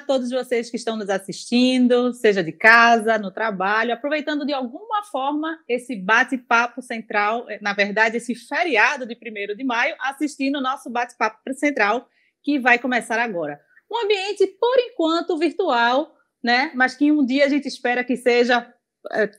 todos vocês que estão nos assistindo, seja de casa, no trabalho, aproveitando de alguma forma esse bate-papo central, eh, na verdade, esse feriado de 1 de maio, assistindo o nosso bate-papo central, que vai começar agora. Um ambiente, por enquanto, virtual, né? Mas que um dia a gente espera que seja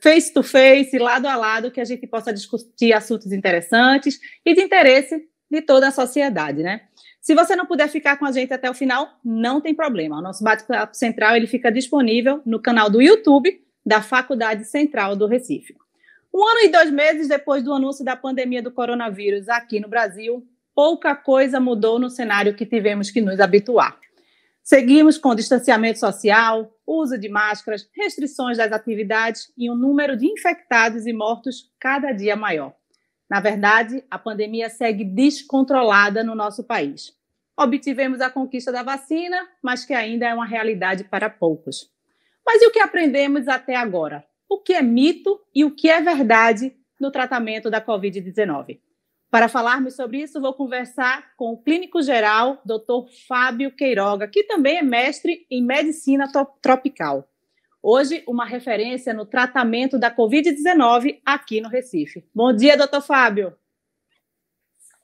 face to face, lado a lado, que a gente possa discutir assuntos interessantes e de interesse de toda a sociedade, né? Se você não puder ficar com a gente até o final, não tem problema. O nosso bate-papo central ele fica disponível no canal do YouTube da Faculdade Central do Recife. Um ano e dois meses depois do anúncio da pandemia do coronavírus aqui no Brasil, pouca coisa mudou no cenário que tivemos que nos habituar. Seguimos com distanciamento social, uso de máscaras, restrições das atividades e um número de infectados e mortos cada dia maior. Na verdade, a pandemia segue descontrolada no nosso país. Obtivemos a conquista da vacina, mas que ainda é uma realidade para poucos. Mas e o que aprendemos até agora? O que é mito e o que é verdade no tratamento da Covid-19? Para falarmos sobre isso, vou conversar com o clínico geral, Dr. Fábio Queiroga, que também é mestre em medicina tropical. Hoje, uma referência no tratamento da Covid-19 aqui no Recife. Bom dia, doutor Fábio.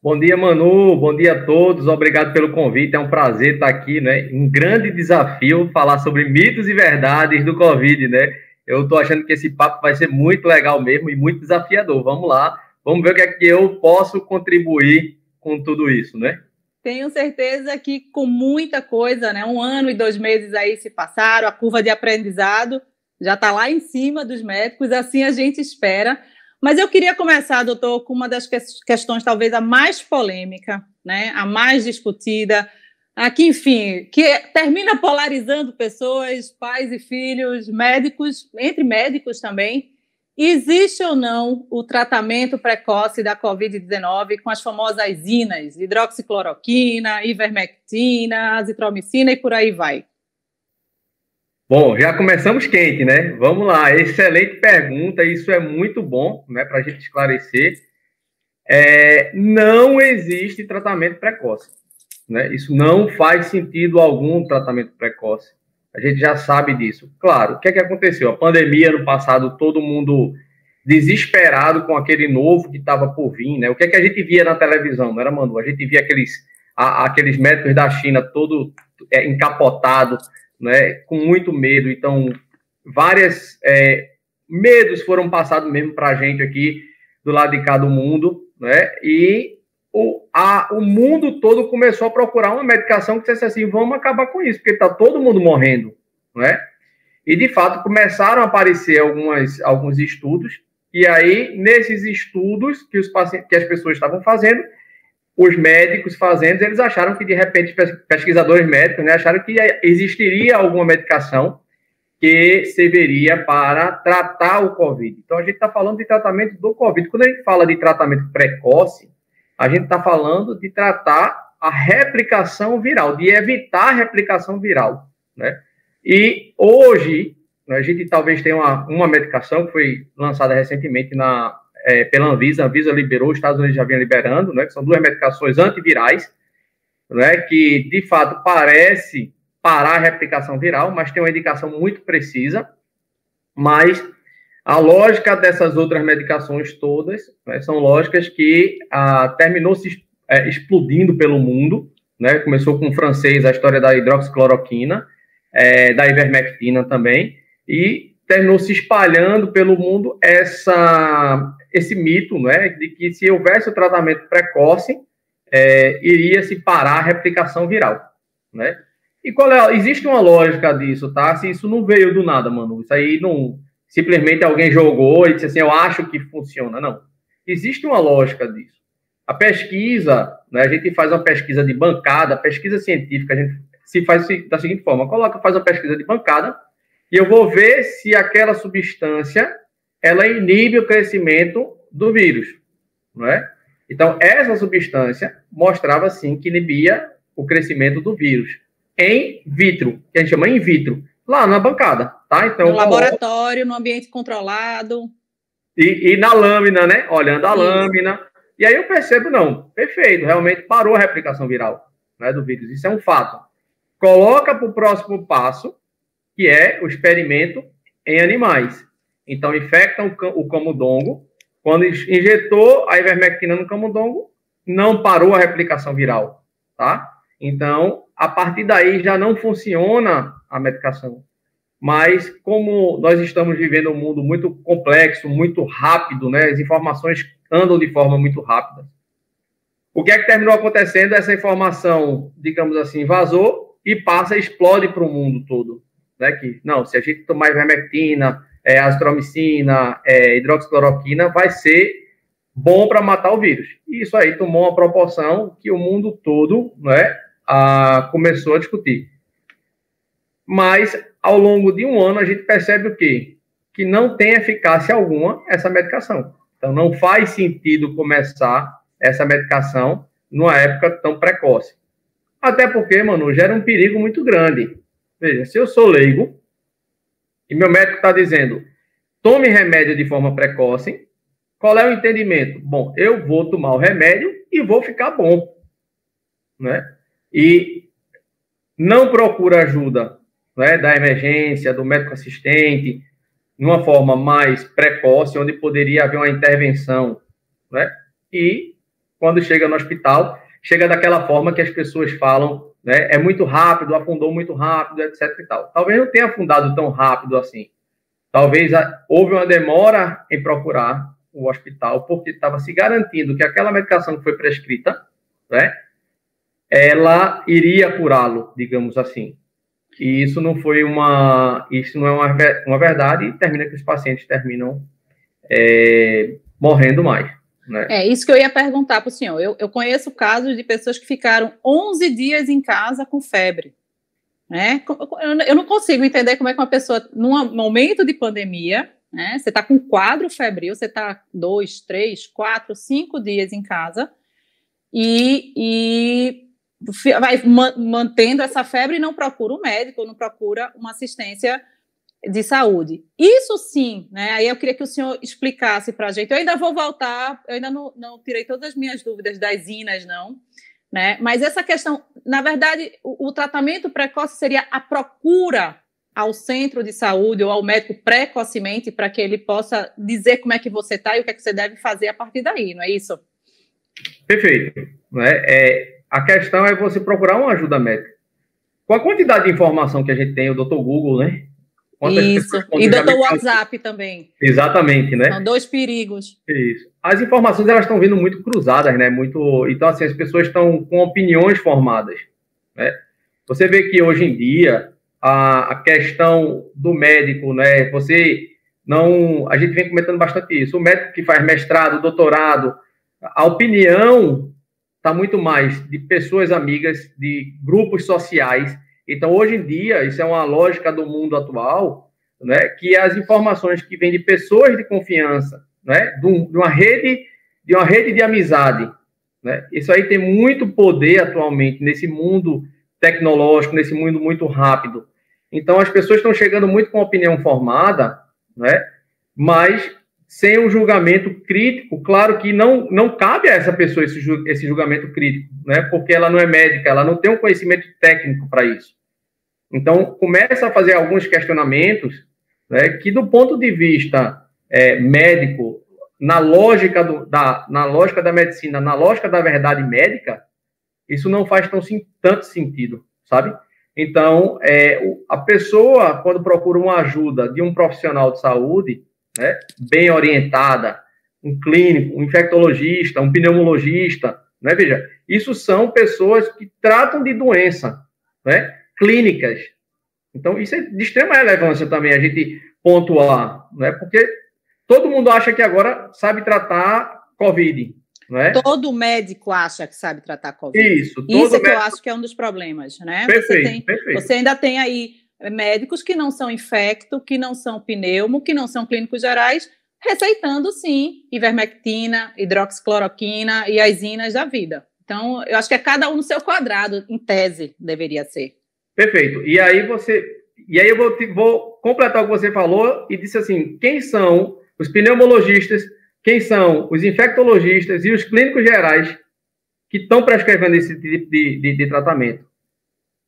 Bom dia, Manu. Bom dia a todos. Obrigado pelo convite. É um prazer estar aqui, né? Um grande desafio falar sobre mitos e verdades do Covid, né? Eu estou achando que esse papo vai ser muito legal mesmo e muito desafiador. Vamos lá. Vamos ver o que é que eu posso contribuir com tudo isso, né? Tenho certeza que com muita coisa, né? Um ano e dois meses aí se passaram, a curva de aprendizado já está lá em cima dos médicos, assim a gente espera. Mas eu queria começar, doutor, com uma das questões talvez a mais polêmica, né? A mais discutida, aqui, enfim, que termina polarizando pessoas, pais e filhos, médicos, entre médicos também. Existe ou não o tratamento precoce da Covid-19 com as famosas INAs, hidroxicloroquina, ivermectina, azitromicina e por aí vai? Bom, já começamos quente, né? Vamos lá, excelente pergunta, isso é muito bom, né, para a gente esclarecer. É, não existe tratamento precoce, né? Isso não faz sentido algum tratamento precoce. A gente já sabe disso. Claro, o que é que aconteceu? A pandemia no passado, todo mundo desesperado com aquele novo que estava por vir, né? O que é que a gente via na televisão, não era, Manu? A gente via aqueles, a, aqueles médicos da China todo é, encapotado, né? Com muito medo. Então, várias é, medos foram passados mesmo para a gente aqui do lado de cá do mundo, né? E o, a, o mundo todo começou a procurar uma medicação que dissesse assim, vamos acabar com isso, porque está todo mundo morrendo, não é? E, de fato, começaram a aparecer algumas, alguns estudos, e aí, nesses estudos que, os pacientes, que as pessoas estavam fazendo, os médicos fazendo, eles acharam que, de repente, pesquisadores médicos, né, acharam que existiria alguma medicação que serviria para tratar o COVID. Então, a gente está falando de tratamento do COVID. Quando a gente fala de tratamento precoce, a gente está falando de tratar a replicação viral, de evitar a replicação viral, né? E hoje, a gente talvez tenha uma, uma medicação que foi lançada recentemente na, é, pela Anvisa, a Anvisa liberou, os Estados Unidos já vinha liberando, né? Que são duas medicações antivirais, né? Que, de fato, parece parar a replicação viral, mas tem uma indicação muito precisa, mas a lógica dessas outras medicações todas né, são lógicas que ah, terminou se é, explodindo pelo mundo. Né, começou com o francês a história da hidroxicloroquina, é, da ivermectina também, e terminou se espalhando pelo mundo essa, esse mito né, de que se houvesse o tratamento precoce, é, iria se parar a replicação viral. Né? E qual é? Existe uma lógica disso, tá? Se isso não veio do nada, mano. Isso aí não simplesmente alguém jogou e disse assim, eu acho que funciona. Não. Existe uma lógica disso. A pesquisa, né, a gente faz uma pesquisa de bancada, pesquisa científica, a gente se faz da seguinte forma, coloca, faz uma pesquisa de bancada, e eu vou ver se aquela substância, ela inibe o crescimento do vírus, não é? Então, essa substância mostrava, sim, que inibia o crescimento do vírus em vitro, que a gente chama in vitro lá na bancada, tá? Então, no laboratório, no ambiente controlado. E, e na lâmina, né? Olhando a Isso. lâmina. E aí eu percebo, não, perfeito, realmente parou a replicação viral né, do vírus. Isso é um fato. coloca para o próximo passo, que é o experimento em animais. Então, infectam o camundongo. Quando injetou a ivermectina no camundongo, não parou a replicação viral, tá? Então, a partir daí já não funciona a medicação. Mas como nós estamos vivendo um mundo muito complexo, muito rápido, né? As informações andam de forma muito rápida. O que é que terminou acontecendo? Essa informação, digamos assim, vazou e passa, explode para o mundo todo. Né? Que, não, se a gente tomar ivermectina, é, azitromicina, é, hidroxicloroquina, vai ser bom para matar o vírus. E isso aí tomou uma proporção que o mundo todo né, a, começou a discutir. Mas, ao longo de um ano, a gente percebe o quê? Que não tem eficácia alguma essa medicação. Então, não faz sentido começar essa medicação numa época tão precoce. Até porque, mano, gera um perigo muito grande. Veja, se eu sou leigo, e meu médico está dizendo, tome remédio de forma precoce, qual é o entendimento? Bom, eu vou tomar o remédio e vou ficar bom, né? E não procura ajuda né, da emergência, do médico assistente, de uma forma mais precoce, onde poderia haver uma intervenção, né? E quando chega no hospital, chega daquela forma que as pessoas falam né? É muito rápido, afundou muito rápido, etc. E tal. Talvez não tenha afundado tão rápido assim. Talvez houve uma demora em procurar o hospital, porque estava se garantindo que aquela medicação que foi prescrita, né, ela iria curá-lo, digamos assim. E isso não foi uma, isso não é uma, uma verdade e termina que os pacientes terminam é, morrendo mais. Né? É isso que eu ia perguntar para o senhor. Eu, eu conheço casos de pessoas que ficaram 11 dias em casa com febre. Né? Eu não consigo entender como é que uma pessoa, num momento de pandemia, né, você está com quadro febril, você está dois, três, quatro, cinco dias em casa e, e vai mantendo essa febre e não procura um médico, não procura uma assistência de saúde. Isso sim, né? Aí eu queria que o senhor explicasse para a gente. Eu ainda vou voltar, eu ainda não, não tirei todas as minhas dúvidas das INAs, não. Né? Mas essa questão, na verdade, o, o tratamento precoce seria a procura ao centro de saúde ou ao médico precocemente para que ele possa dizer como é que você está e o que é que você deve fazer a partir daí, não é isso? Perfeito. Né? É, a questão é você procurar uma ajuda médica. Com a quantidade de informação que a gente tem, o doutor Google, né? Quantas Isso, e do WhatsApp também. Exatamente, né? São dois perigos. Isso. As informações, elas estão vindo muito cruzadas, né? Muito... Então, assim, as pessoas estão com opiniões formadas, né? Você vê que hoje em dia, a, a questão do médico, né? Você não... A gente vem comentando bastante isso. O médico que faz mestrado, doutorado, a opinião está muito mais de pessoas amigas, de grupos sociais, então, hoje em dia, isso é uma lógica do mundo atual, né, que as informações que vêm de pessoas de confiança, né, de, uma rede, de uma rede de amizade, né, isso aí tem muito poder atualmente nesse mundo tecnológico, nesse mundo muito rápido. Então, as pessoas estão chegando muito com opinião formada, né, mas sem um julgamento crítico, claro que não, não cabe a essa pessoa esse, esse julgamento crítico, né? Porque ela não é médica, ela não tem um conhecimento técnico para isso. Então, começa a fazer alguns questionamentos né, que, do ponto de vista é, médico, na lógica, do, da, na lógica da medicina, na lógica da verdade médica, isso não faz tão, tanto sentido, sabe? Então, é, a pessoa, quando procura uma ajuda de um profissional de saúde, né, bem orientada, um clínico, um infectologista, um pneumologista, né, veja, isso são pessoas que tratam de doença, né? clínicas. Então, isso é de extrema relevância também a gente pontuar, né? Porque todo mundo acha que agora sabe tratar Covid, é? Todo médico acha que sabe tratar Covid. Isso. Isso é que eu acho que é um dos problemas, né? Perfeito, você, tem, perfeito. você ainda tem aí médicos que não são infecto, que não são pneumo, que não são clínicos gerais, receitando sim ivermectina, hidroxicloroquina e as inas da vida. Então, eu acho que é cada um no seu quadrado, em tese, deveria ser. Perfeito. E aí você. E aí eu vou, vou completar o que você falou e disse assim: quem são os pneumologistas, quem são os infectologistas e os clínicos gerais que estão prescrevendo esse tipo de, de, de tratamento?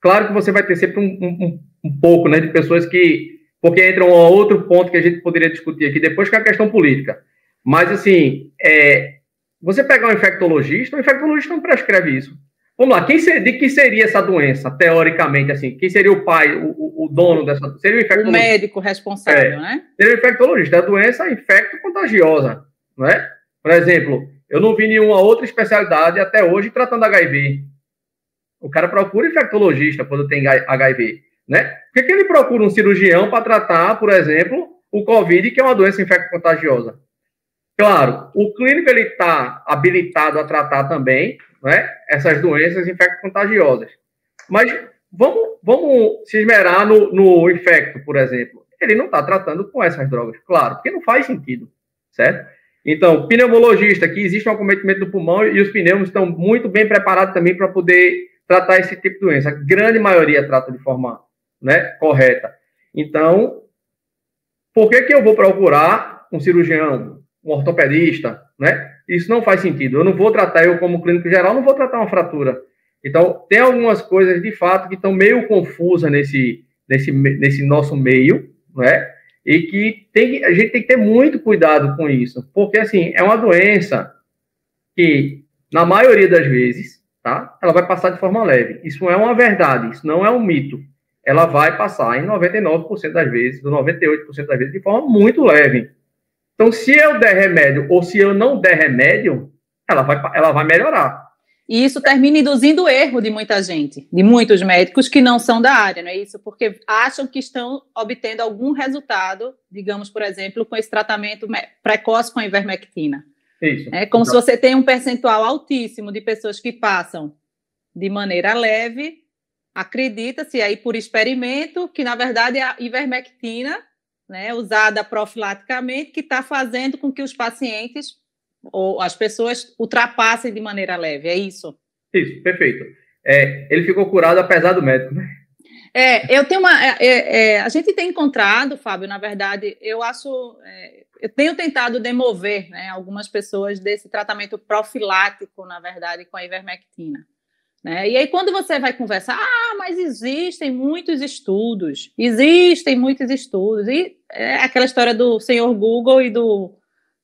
Claro que você vai ter sempre um, um, um pouco né, de pessoas que. Porque entra um outro ponto que a gente poderia discutir aqui depois, que é a questão política. Mas, assim, é, você pegar um infectologista, o infectologista não prescreve isso. Vamos lá, quem ser, de que seria essa doença, teoricamente, assim? Quem seria o pai, o, o dono dessa Seria o infectologista. O médico responsável, é, né? Seria o infectologista. A doença é infecto-contagiosa, não é? Por exemplo, eu não vi nenhuma outra especialidade até hoje tratando HIV. O cara procura infectologista quando tem HIV, né? Por que, que ele procura um cirurgião para tratar, por exemplo, o COVID, que é uma doença infecto-contagiosa? Claro, o clínico ele está habilitado a tratar também né, essas doenças infecto-contagiosas. Mas vamos, vamos se esmerar no, no infecto, por exemplo. Ele não está tratando com essas drogas, claro, porque não faz sentido, certo? Então, pneumologista, que existe um acometimento do pulmão e os pneus estão muito bem preparados também para poder tratar esse tipo de doença. A grande maioria trata de forma né, correta. Então, por que, que eu vou procurar um cirurgião, um ortopedista, né? Isso não faz sentido. Eu não vou tratar, eu como clínico geral, não vou tratar uma fratura. Então, tem algumas coisas, de fato, que estão meio confusas nesse, nesse, nesse nosso meio, né? E que, tem, a gente tem que ter muito cuidado com isso, porque, assim, é uma doença que, na maioria das vezes, tá? Ela vai passar de forma leve. Isso é uma verdade, isso não é um mito. Ela vai passar, em 99% das vezes, 98% das vezes, de forma muito leve. Então, se eu der remédio ou se eu não der remédio, ela vai, ela vai melhorar. E isso termina induzindo o erro de muita gente, de muitos médicos que não são da área, não é isso? Porque acham que estão obtendo algum resultado, digamos, por exemplo, com esse tratamento precoce com a ivermectina. Isso. É como então. se você tem um percentual altíssimo de pessoas que passam de maneira leve, acredita-se aí por experimento que, na verdade, a ivermectina né, usada profilaticamente, que está fazendo com que os pacientes ou as pessoas ultrapassem de maneira leve, é isso? Isso, perfeito. É, ele ficou curado apesar do médico, né? É, eu tenho uma. É, é, é a gente tem encontrado, Fábio, na verdade, eu acho. É, eu tenho tentado demover né, algumas pessoas desse tratamento profilático, na verdade, com a ivermectina. Né? E aí, quando você vai conversar, ah, mas existem muitos estudos, existem muitos estudos, e é aquela história do senhor Google e do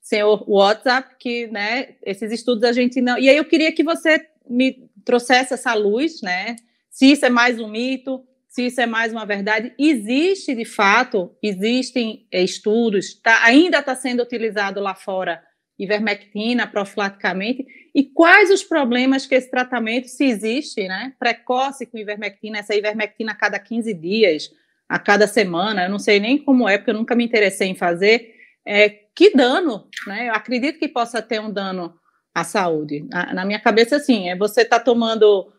senhor WhatsApp, que, né, esses estudos a gente não. E aí, eu queria que você me trouxesse essa luz, né? Se isso é mais um mito, se isso é mais uma verdade. Existe, de fato, existem estudos, tá, ainda está sendo utilizado lá fora ivermectina profilaticamente e quais os problemas que esse tratamento, se existe, né, precoce com ivermectina, essa ivermectina a cada 15 dias, a cada semana, eu não sei nem como é, porque eu nunca me interessei em fazer, é, que dano, né, eu acredito que possa ter um dano à saúde. Na, na minha cabeça, assim, é você tá tomando,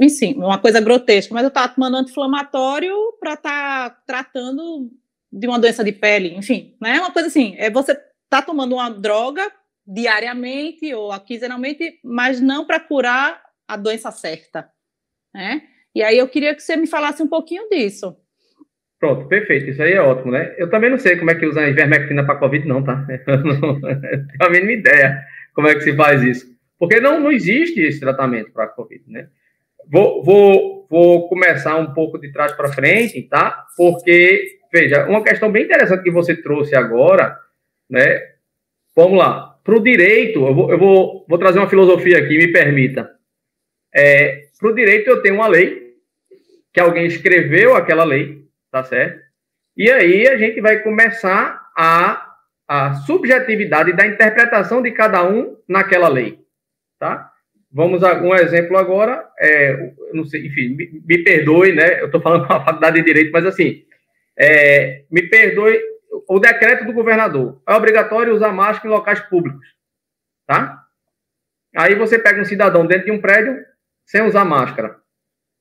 enfim, uma coisa grotesca, mas eu estou tomando anti-inflamatório para estar tá tratando de uma doença de pele, enfim, né, uma coisa assim, é você está tomando uma droga diariamente ou quinzenalmente, mas não para curar a doença certa, né? E aí eu queria que você me falasse um pouquinho disso. Pronto, perfeito, isso aí é ótimo, né? Eu também não sei como é que usa a ivermectina para Covid, não, tá? Eu não tenho a mínima ideia como é que se faz isso. Porque não, não existe esse tratamento para Covid, né? Vou, vou, vou começar um pouco de trás para frente, tá? Porque, veja, uma questão bem interessante que você trouxe agora né? Vamos lá. Para o direito, eu, vou, eu vou, vou, trazer uma filosofia aqui, me permita. É, Para o direito, eu tenho uma lei, que alguém escreveu aquela lei, tá certo? E aí a gente vai começar a, a subjetividade da interpretação de cada um naquela lei, tá? Vamos a um exemplo agora, é, não sei, enfim, me, me perdoe, né? Eu estou falando com a faculdade de direito, mas assim, é, me perdoe o decreto do governador. É obrigatório usar máscara em locais públicos. Tá? Aí você pega um cidadão dentro de um prédio sem usar máscara.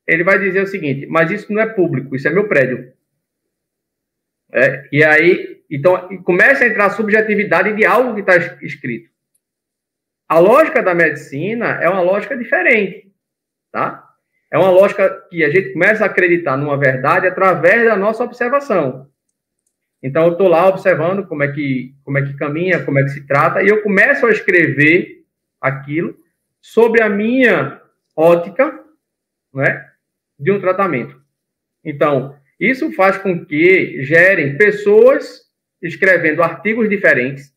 Ele vai dizer o seguinte: mas isso não é público, isso é meu prédio. É, e aí, então, começa a entrar a subjetividade de algo que está escrito. A lógica da medicina é uma lógica diferente, tá? É uma lógica que a gente começa a acreditar numa verdade através da nossa observação. Então, eu estou lá observando como é, que, como é que caminha, como é que se trata, e eu começo a escrever aquilo sobre a minha ótica, né? de um tratamento. Então, isso faz com que gerem pessoas escrevendo artigos diferentes,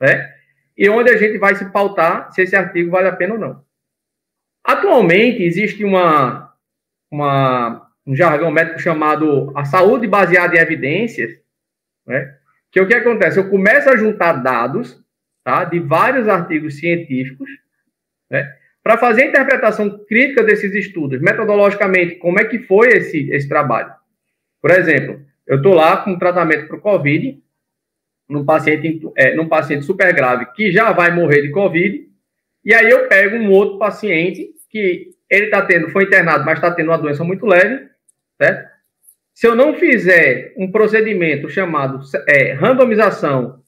né? E onde a gente vai se pautar se esse artigo vale a pena ou não. Atualmente, existe uma, uma, um jargão médico chamado a saúde baseada em evidências, né? que o que acontece? Eu começo a juntar dados tá, de vários artigos científicos, né, para fazer a interpretação crítica desses estudos, metodologicamente, como é que foi esse, esse trabalho. Por exemplo, eu estou lá com um tratamento para o COVID, num paciente, é, num paciente super grave que já vai morrer de Covid, e aí eu pego um outro paciente que ele está tendo, foi internado, mas está tendo uma doença muito leve, certo? Se eu não fizer um procedimento chamado é, randomização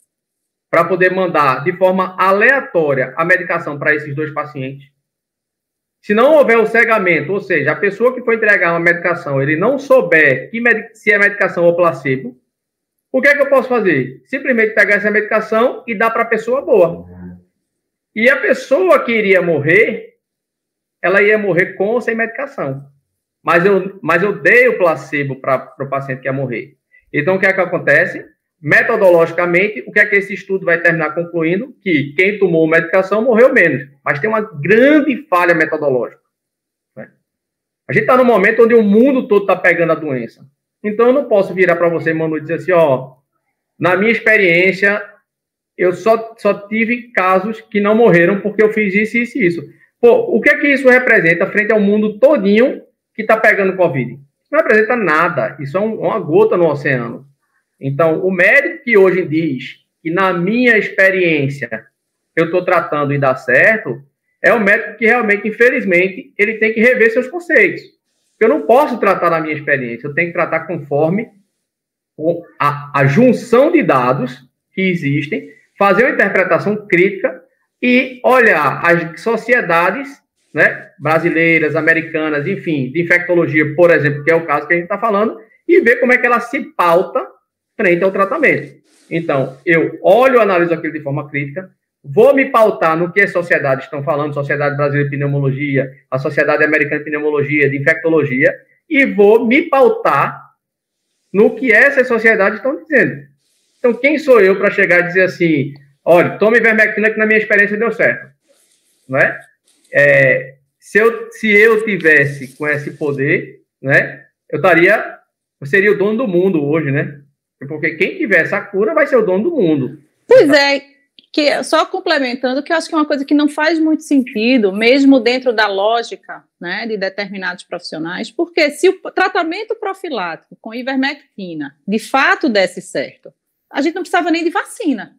para poder mandar de forma aleatória a medicação para esses dois pacientes, se não houver o cegamento, ou seja, a pessoa que for entregar uma medicação, ele não souber se é medicação ou placebo, o que é que eu posso fazer? Simplesmente pegar essa medicação e dar para a pessoa boa. E a pessoa que iria morrer, ela ia morrer com ou sem medicação. Mas eu, mas eu dei o placebo para o paciente que ia morrer. Então, o que é que acontece? Metodologicamente, o que é que esse estudo vai terminar concluindo? Que quem tomou medicação morreu menos. Mas tem uma grande falha metodológica. Né? A gente está num momento onde o mundo todo está pegando a doença. Então, eu não posso virar para você, Manu, e dizer assim, ó, na minha experiência, eu só, só tive casos que não morreram porque eu fiz isso, isso e isso. Pô, o que é que isso representa frente ao mundo todinho que está pegando Covid? Não representa nada. Isso é um, uma gota no oceano. Então, o médico que hoje diz que, na minha experiência, eu estou tratando e dá certo, é o médico que realmente, infelizmente, ele tem que rever seus conceitos. Eu não posso tratar na minha experiência, eu tenho que tratar conforme a, a junção de dados que existem, fazer uma interpretação crítica e olhar as sociedades né, brasileiras, americanas, enfim, de infectologia, por exemplo, que é o caso que a gente está falando, e ver como é que ela se pauta frente ao tratamento. Então, eu olho, analiso aquilo de forma crítica, vou me pautar no que as sociedades estão falando, Sociedade Brasileira de Pneumologia, a Sociedade Americana de Pneumologia, de Infectologia, e vou me pautar no que essas sociedades estão dizendo. Então, quem sou eu para chegar e dizer assim, olha, tome ivermectina que na minha experiência deu certo, não é? É se, eu, se eu tivesse com esse poder, né, eu estaria, eu seria o dono do mundo hoje, né? Porque quem tiver essa cura vai ser o dono do mundo. Pois é, que só complementando, que eu acho que é uma coisa que não faz muito sentido, mesmo dentro da lógica né, de determinados profissionais, porque se o tratamento profilático com ivermectina de fato desse certo, a gente não precisava nem de vacina.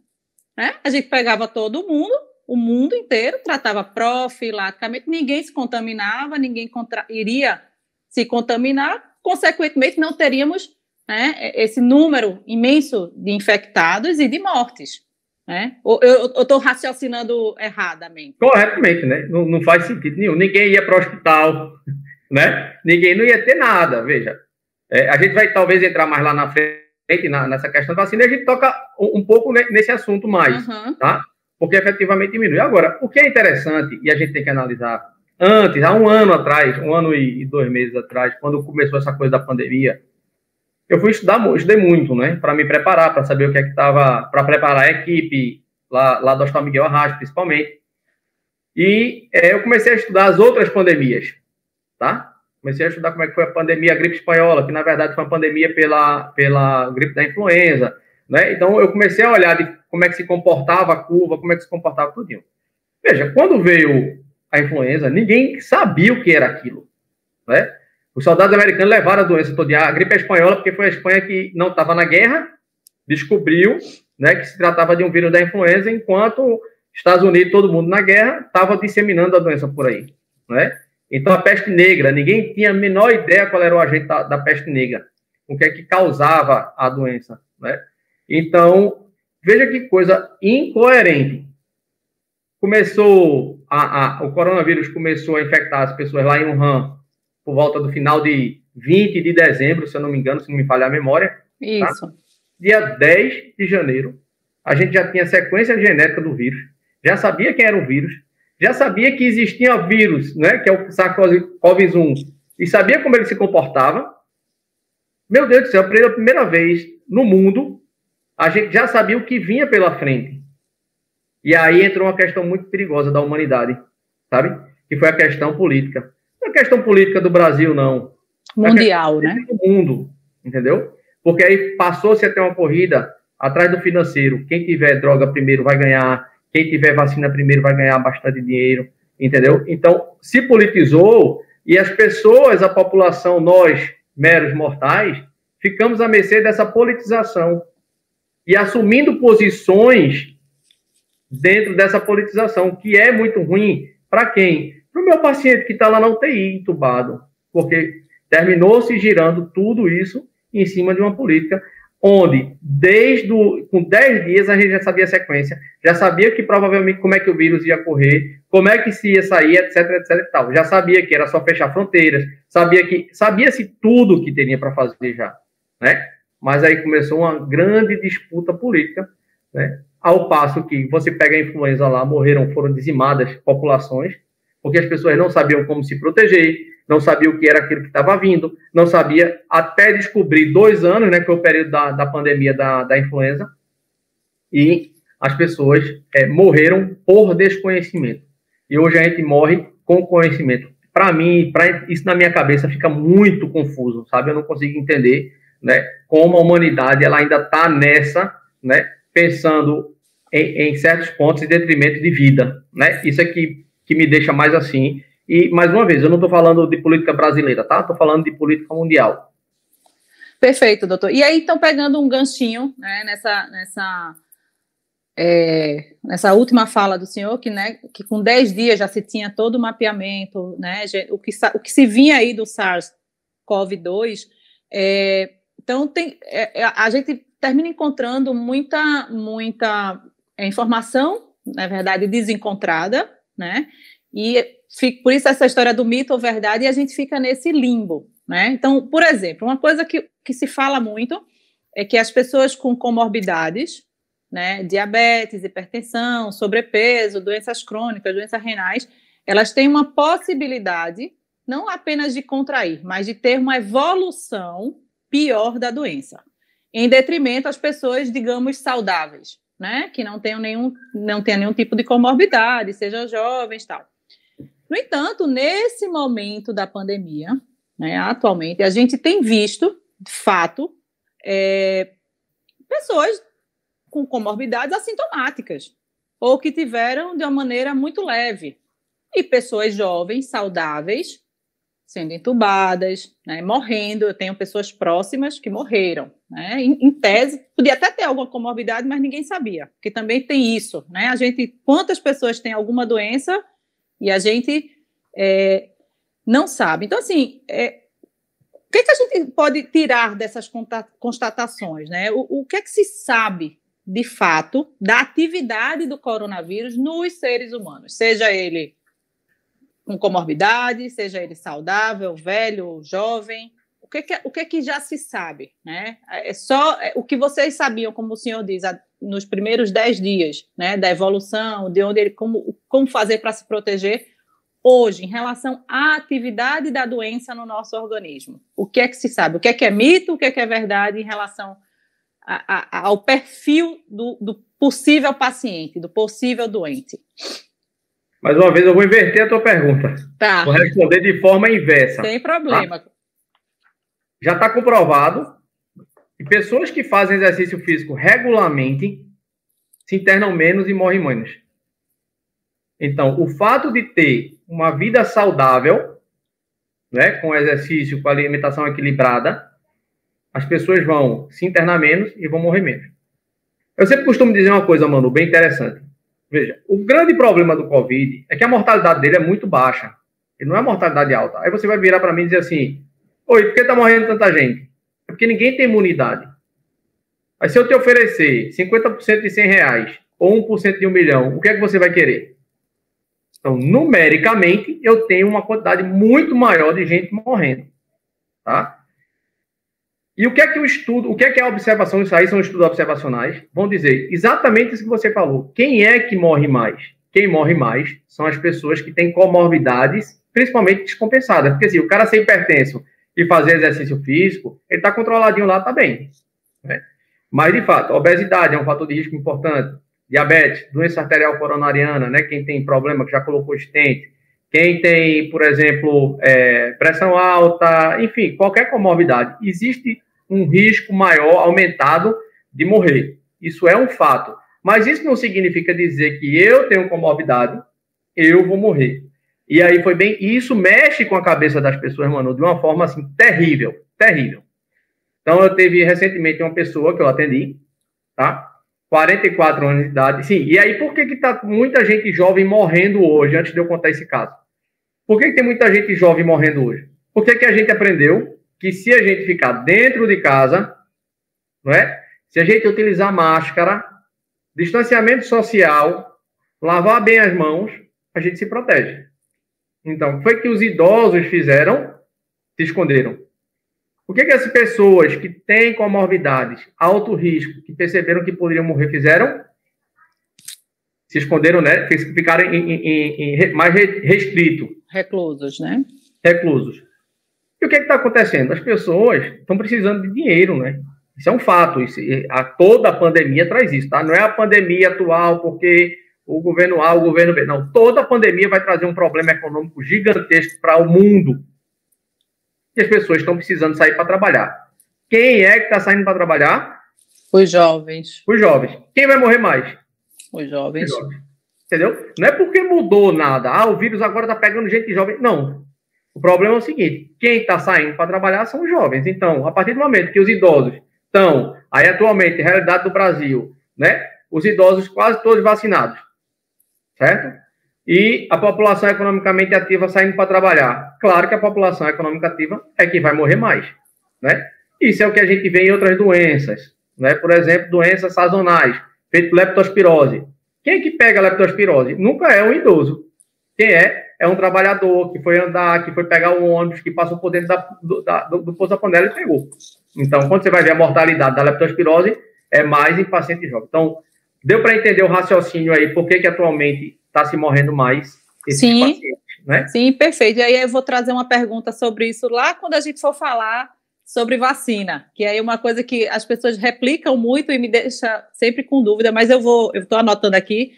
Né? A gente pegava todo mundo, o mundo inteiro, tratava profilaticamente, ninguém se contaminava, ninguém contra, iria se contaminar, consequentemente não teríamos né, esse número imenso de infectados e de mortes. Né? Ou eu estou raciocinando erradamente? Corretamente, né? Não, não faz sentido nenhum. Ninguém ia para o hospital, né? Ninguém não ia ter nada. Veja, é, a gente vai talvez entrar mais lá na frente na, nessa questão da vacina e a gente toca um, um pouco nesse assunto mais, uhum. tá? Porque efetivamente diminui. Agora, o que é interessante e a gente tem que analisar antes, há um ano atrás, um ano e dois meses atrás, quando começou essa coisa da pandemia, eu fui estudar, estudei muito, né, para me preparar, para saber o que é que estava, para preparar a equipe lá, lá do Hospital Miguel Arraes, principalmente. E é, eu comecei a estudar as outras pandemias, tá? Comecei a estudar como é que foi a pandemia, a gripe espanhola, que na verdade foi uma pandemia pela, pela gripe da influenza, né? Então eu comecei a olhar de como é que se comportava a curva, como é que se comportava tudo. Veja, quando veio a influenza, ninguém sabia o que era aquilo, né? Os soldados americanos levaram a doença toda, a gripe espanhola, porque foi a Espanha que não estava na guerra, descobriu né, que se tratava de um vírus da influenza, enquanto Estados Unidos, todo mundo na guerra, estava disseminando a doença por aí. Né? Então, a peste negra, ninguém tinha a menor ideia qual era o agente da, da peste negra, o que é que causava a doença. Né? Então, veja que coisa incoerente. Começou, a, a, o coronavírus começou a infectar as pessoas lá em Wuhan, por volta do final de 20 de dezembro, se eu não me engano, se não me falhar a memória. Tá? Isso. Tá? Dia 10 de janeiro, a gente já tinha sequência genética do vírus, já sabia quem era o vírus, já sabia que existia vírus, né, que é o SARS-CoV-1, e sabia como ele se comportava. Meu Deus do céu, pela primeira vez no mundo, a gente já sabia o que vinha pela frente. E aí entrou uma questão muito perigosa da humanidade, sabe? Que foi a questão política. Não é a questão política do Brasil, não. Mundial, é né? Do mundo, entendeu? Porque aí passou-se a ter uma corrida atrás do financeiro. Quem tiver droga primeiro vai ganhar, quem tiver vacina primeiro vai ganhar bastante dinheiro, entendeu? Então, se politizou e as pessoas, a população, nós, meros mortais, ficamos à mercê dessa politização e assumindo posições dentro dessa politização, que é muito ruim para quem? Para o meu paciente que está lá na UTI, entubado, porque terminou se girando tudo isso em cima de uma política onde, desde o, com 10 dias, a gente já sabia a sequência, já sabia que provavelmente como é que o vírus ia correr, como é que se ia sair, etc, etc e tal. Já sabia que era só fechar fronteiras, sabia que sabia-se tudo que teria para fazer já, né? Mas aí começou uma grande disputa política, né? Ao passo que você pega a influenza lá, morreram, foram dizimadas populações, porque as pessoas não sabiam como se proteger, não sabiam o que era aquilo que estava vindo, não sabia, até descobrir dois anos, né, que foi o período da, da pandemia da, da influenza, e as pessoas é, morreram por desconhecimento. E hoje a gente morre com conhecimento. Para mim, para isso na minha cabeça fica muito confuso, sabe? Eu não consigo entender, né, como a humanidade ela ainda está nessa, né, pensando em, em, certos pontos em detrimento de vida, né? Isso é que, que me deixa mais assim. E, mais uma vez, eu não estou falando de política brasileira, tá? Estou falando de política mundial. Perfeito, doutor. E aí, então, pegando um ganchinho né, nessa, nessa, é, nessa última fala do senhor, que, né, que com 10 dias já se tinha todo o mapeamento, né, o, que, o que se vinha aí do SARS-CoV-2, é, então tem, é, é a gente termina encontrando muita, muita informação, na verdade, desencontrada, né? E fica, por isso essa história do mito ou verdade, e a gente fica nesse limbo, né? Então, por exemplo, uma coisa que, que se fala muito é que as pessoas com comorbidades, né, diabetes, hipertensão, sobrepeso, doenças crônicas, doenças renais, elas têm uma possibilidade não apenas de contrair, mas de ter uma evolução pior da doença em detrimento às pessoas, digamos, saudáveis, né? Que não tenham nenhum, não tenham nenhum tipo de comorbidade, sejam jovens tal. No entanto, nesse momento da pandemia, né, atualmente, a gente tem visto, de fato, é, pessoas com comorbidades assintomáticas, ou que tiveram de uma maneira muito leve, e pessoas jovens, saudáveis, sendo entubadas, né, morrendo. Eu tenho pessoas próximas que morreram. Né, em, em, tese, podia até ter alguma comorbidade, mas ninguém sabia, porque também tem isso. Né, a gente, quantas pessoas têm alguma doença e a gente é, não sabe. Então, assim, é, o que, é que, a gente pode tirar dessas constatações? Né? O, o que é que se sabe, de fato, da atividade do coronavírus nos seres humanos, seja ele com comorbidade, seja ele saudável, velho, jovem. O que, que, o que, que já se sabe? Né? É só é, o que vocês sabiam, como o senhor diz, a, nos primeiros dez dias né, da evolução, de onde ele, como, como fazer para se proteger hoje, em relação à atividade da doença no nosso organismo. O que é que se sabe? O que é que é mito, o que é que é verdade em relação a, a, ao perfil do, do possível paciente, do possível doente? Mais uma vez, eu vou inverter a tua pergunta. Tá. Vou responder de forma inversa. Sem problema. Tá? Já está comprovado que pessoas que fazem exercício físico regularmente se internam menos e morrem menos. Então, o fato de ter uma vida saudável, né, com exercício, com alimentação equilibrada, as pessoas vão se internar menos e vão morrer menos. Eu sempre costumo dizer uma coisa, mano, bem interessante. Veja, o grande problema do Covid é que a mortalidade dele é muito baixa. Ele não é mortalidade alta. Aí você vai virar para mim e dizer assim: Oi, por que está morrendo tanta gente? É porque ninguém tem imunidade. Aí se eu te oferecer 50% de 100 reais ou 1% de um milhão, o que é que você vai querer? Então, numericamente, eu tenho uma quantidade muito maior de gente morrendo. Tá? E o que é que o estudo, o que é que a observação, isso aí são estudos observacionais, vão dizer exatamente isso que você falou. Quem é que morre mais? Quem morre mais são as pessoas que têm comorbidades principalmente descompensada. Porque se assim, o cara sem hipertenso e fazer exercício físico, ele está controladinho lá, está bem. Né? Mas, de fato, obesidade é um fator de risco importante. Diabetes, doença arterial coronariana, né? Quem tem problema, que já colocou estente. Quem tem, por exemplo, é, pressão alta, enfim, qualquer comorbidade. Existe um risco maior, aumentado, de morrer. Isso é um fato. Mas isso não significa dizer que eu tenho comorbidade, eu vou morrer. E aí foi bem. E isso mexe com a cabeça das pessoas, mano, de uma forma assim terrível, terrível. Então eu teve recentemente uma pessoa que eu atendi, tá? 44 anos de idade. Sim, e aí por que que tá muita gente jovem morrendo hoje, antes de eu contar esse caso? Por que, que tem muita gente jovem morrendo hoje? Porque que a gente aprendeu que se a gente ficar dentro de casa, não é? Se a gente utilizar máscara, distanciamento social, lavar bem as mãos, a gente se protege. Então, foi que os idosos fizeram? Se esconderam. O que, que as pessoas que têm comorbidades, alto risco, que perceberam que poderiam morrer, fizeram? Se esconderam, né? Ficaram em, em, em, mais restrito. Reclusos, né? Reclusos. E o que está acontecendo? As pessoas estão precisando de dinheiro, né? Isso é um fato. Isso, a, toda a pandemia traz isso, tá? Não é a pandemia atual porque o governo A, o governo B. Não, toda a pandemia vai trazer um problema econômico gigantesco para o mundo. E as pessoas estão precisando sair para trabalhar. Quem é que está saindo para trabalhar? Os jovens. Os jovens. Quem vai morrer mais? Os jovens. Os jovens. Entendeu? Não é porque mudou nada. Ah, o vírus agora está pegando gente jovem. Não. O problema é o seguinte: quem está saindo para trabalhar são os jovens. Então, a partir do momento que os idosos estão, aí atualmente, realidade do Brasil, né? Os idosos quase todos vacinados certo? E a população economicamente ativa saindo para trabalhar. Claro que a população econômica ativa é que vai morrer mais, né? Isso é o que a gente vê em outras doenças, né? Por exemplo, doenças sazonais, feito leptospirose. Quem é que pega a leptospirose? Nunca é um idoso. Quem é? É um trabalhador que foi andar, que foi pegar um ônibus, que passou por dentro da, do, da, do, do poço da panela e pegou. Então, quando você vai ver a mortalidade da leptospirose, é mais em pacientes jovens. Então, Deu para entender o raciocínio aí, por que, que atualmente está se morrendo mais esses Sim. pacientes, né? Sim, perfeito. E aí eu vou trazer uma pergunta sobre isso lá quando a gente for falar sobre vacina, que é uma coisa que as pessoas replicam muito e me deixa sempre com dúvida, mas eu vou, eu estou anotando aqui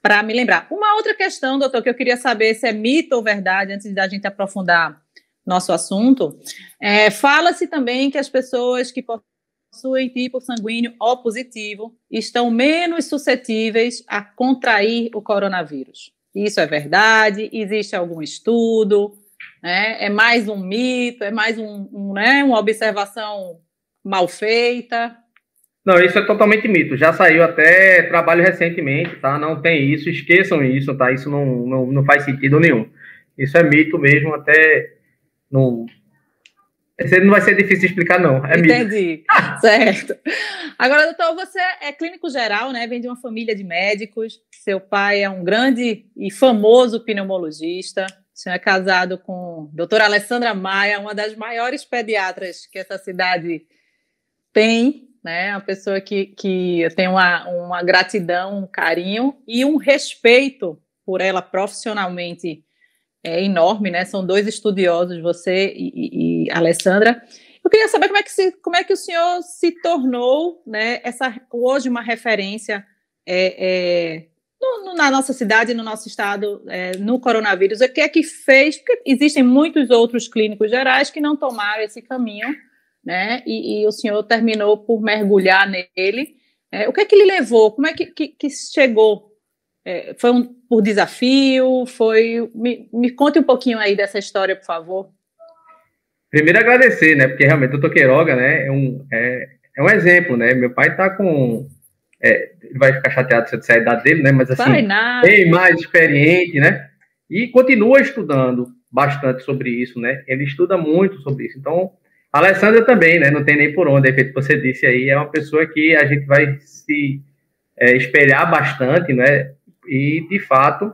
para me lembrar. Uma outra questão, doutor, que eu queria saber se é mito ou verdade, antes da gente aprofundar nosso assunto, é, fala-se também que as pessoas que possuem tipo sanguíneo O positivo estão menos suscetíveis a contrair o coronavírus. Isso é verdade? Existe algum estudo? Né? É mais um mito? É mais um, um né, uma observação mal feita? Não, isso é totalmente mito. Já saiu até trabalho recentemente, tá? Não tem isso, esqueçam isso, tá? Isso não, não, não faz sentido nenhum. Isso é mito mesmo, até não, esse não vai ser difícil explicar, não. É Entendi. certo. Agora, doutor, você é clínico geral, né? Vem de uma família de médicos. Seu pai é um grande e famoso pneumologista. O senhor é casado com a doutora Alessandra Maia, uma das maiores pediatras que essa cidade tem, né? Uma pessoa que, que tem uma, uma gratidão, um carinho e um respeito por ela profissionalmente é enorme, né? São dois estudiosos, você e, e Alessandra. Eu queria saber como é que, se, como é que o senhor se tornou, né? Essa hoje uma referência é, é, no, no, na nossa cidade, no nosso estado, é, no coronavírus. O que é que fez? Porque existem muitos outros clínicos gerais que não tomaram esse caminho, né? E, e o senhor terminou por mergulhar nele. É, o que é que lhe levou? Como é que, que, que chegou é, foi um, por desafio? Foi. Me, me conte um pouquinho aí dessa história, por favor. Primeiro agradecer, né? Porque realmente o doutor Queiroga, né, é um, é, é um exemplo, né? Meu pai está com. É, ele vai ficar chateado se eu disser a idade dele, né? Mas assim, bem mais experiente, né? E continua estudando bastante sobre isso, né? Ele estuda muito sobre isso. Então, a Alessandra também, né? Não tem nem por onde, é feito você disse aí, é uma pessoa que a gente vai se é, espelhar bastante, né? e de fato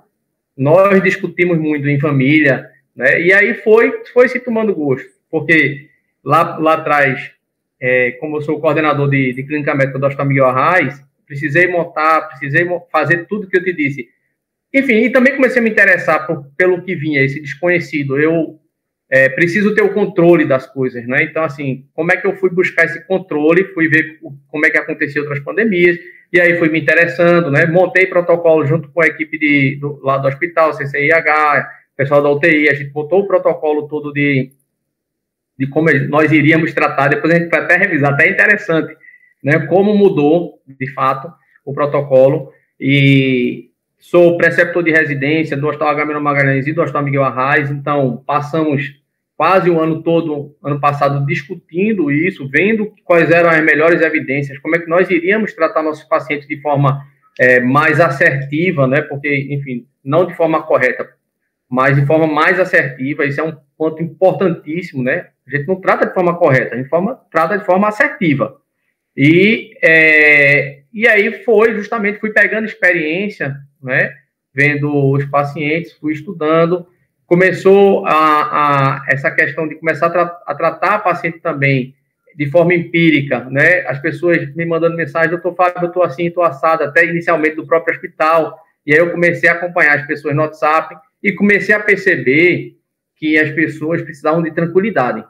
nós discutimos muito em família, né? E aí foi foi se tomando gosto, porque lá lá atrás, é, como eu sou coordenador de, de clínica médica do Hospital Miguel Arraes, precisei montar, precisei fazer tudo que eu te disse. enfim, e também comecei a me interessar por, pelo que vinha, esse desconhecido. Eu é, preciso ter o controle das coisas, né? Então, assim, como é que eu fui buscar esse controle? Fui ver como é que acontecia outras pandemias, e aí fui me interessando, né? Montei protocolo junto com a equipe de, do, lá do hospital, CCIH, pessoal da UTI, a gente botou o protocolo todo de, de como nós iríamos tratar, depois a gente vai até revisar, até interessante, né? Como mudou, de fato, o protocolo, e sou preceptor de residência do Hospital Agamemnon Magalhães e do Hospital Miguel Arraes, então passamos quase o ano todo, ano passado, discutindo isso, vendo quais eram as melhores evidências, como é que nós iríamos tratar nossos pacientes de forma é, mais assertiva, né? Porque, enfim, não de forma correta, mas de forma mais assertiva. Isso é um ponto importantíssimo, né? A gente não trata de forma correta, a gente forma, trata de forma assertiva. E, é, e aí foi, justamente, fui pegando experiência, né? Vendo os pacientes, fui estudando, começou a, a essa questão de começar a, tra a tratar a paciente também de forma empírica, né? As pessoas me mandando mensagem, doutor Fábio, eu estou assim, estou assada, até inicialmente do próprio hospital. E aí eu comecei a acompanhar as pessoas no WhatsApp e comecei a perceber que as pessoas precisavam de tranquilidade,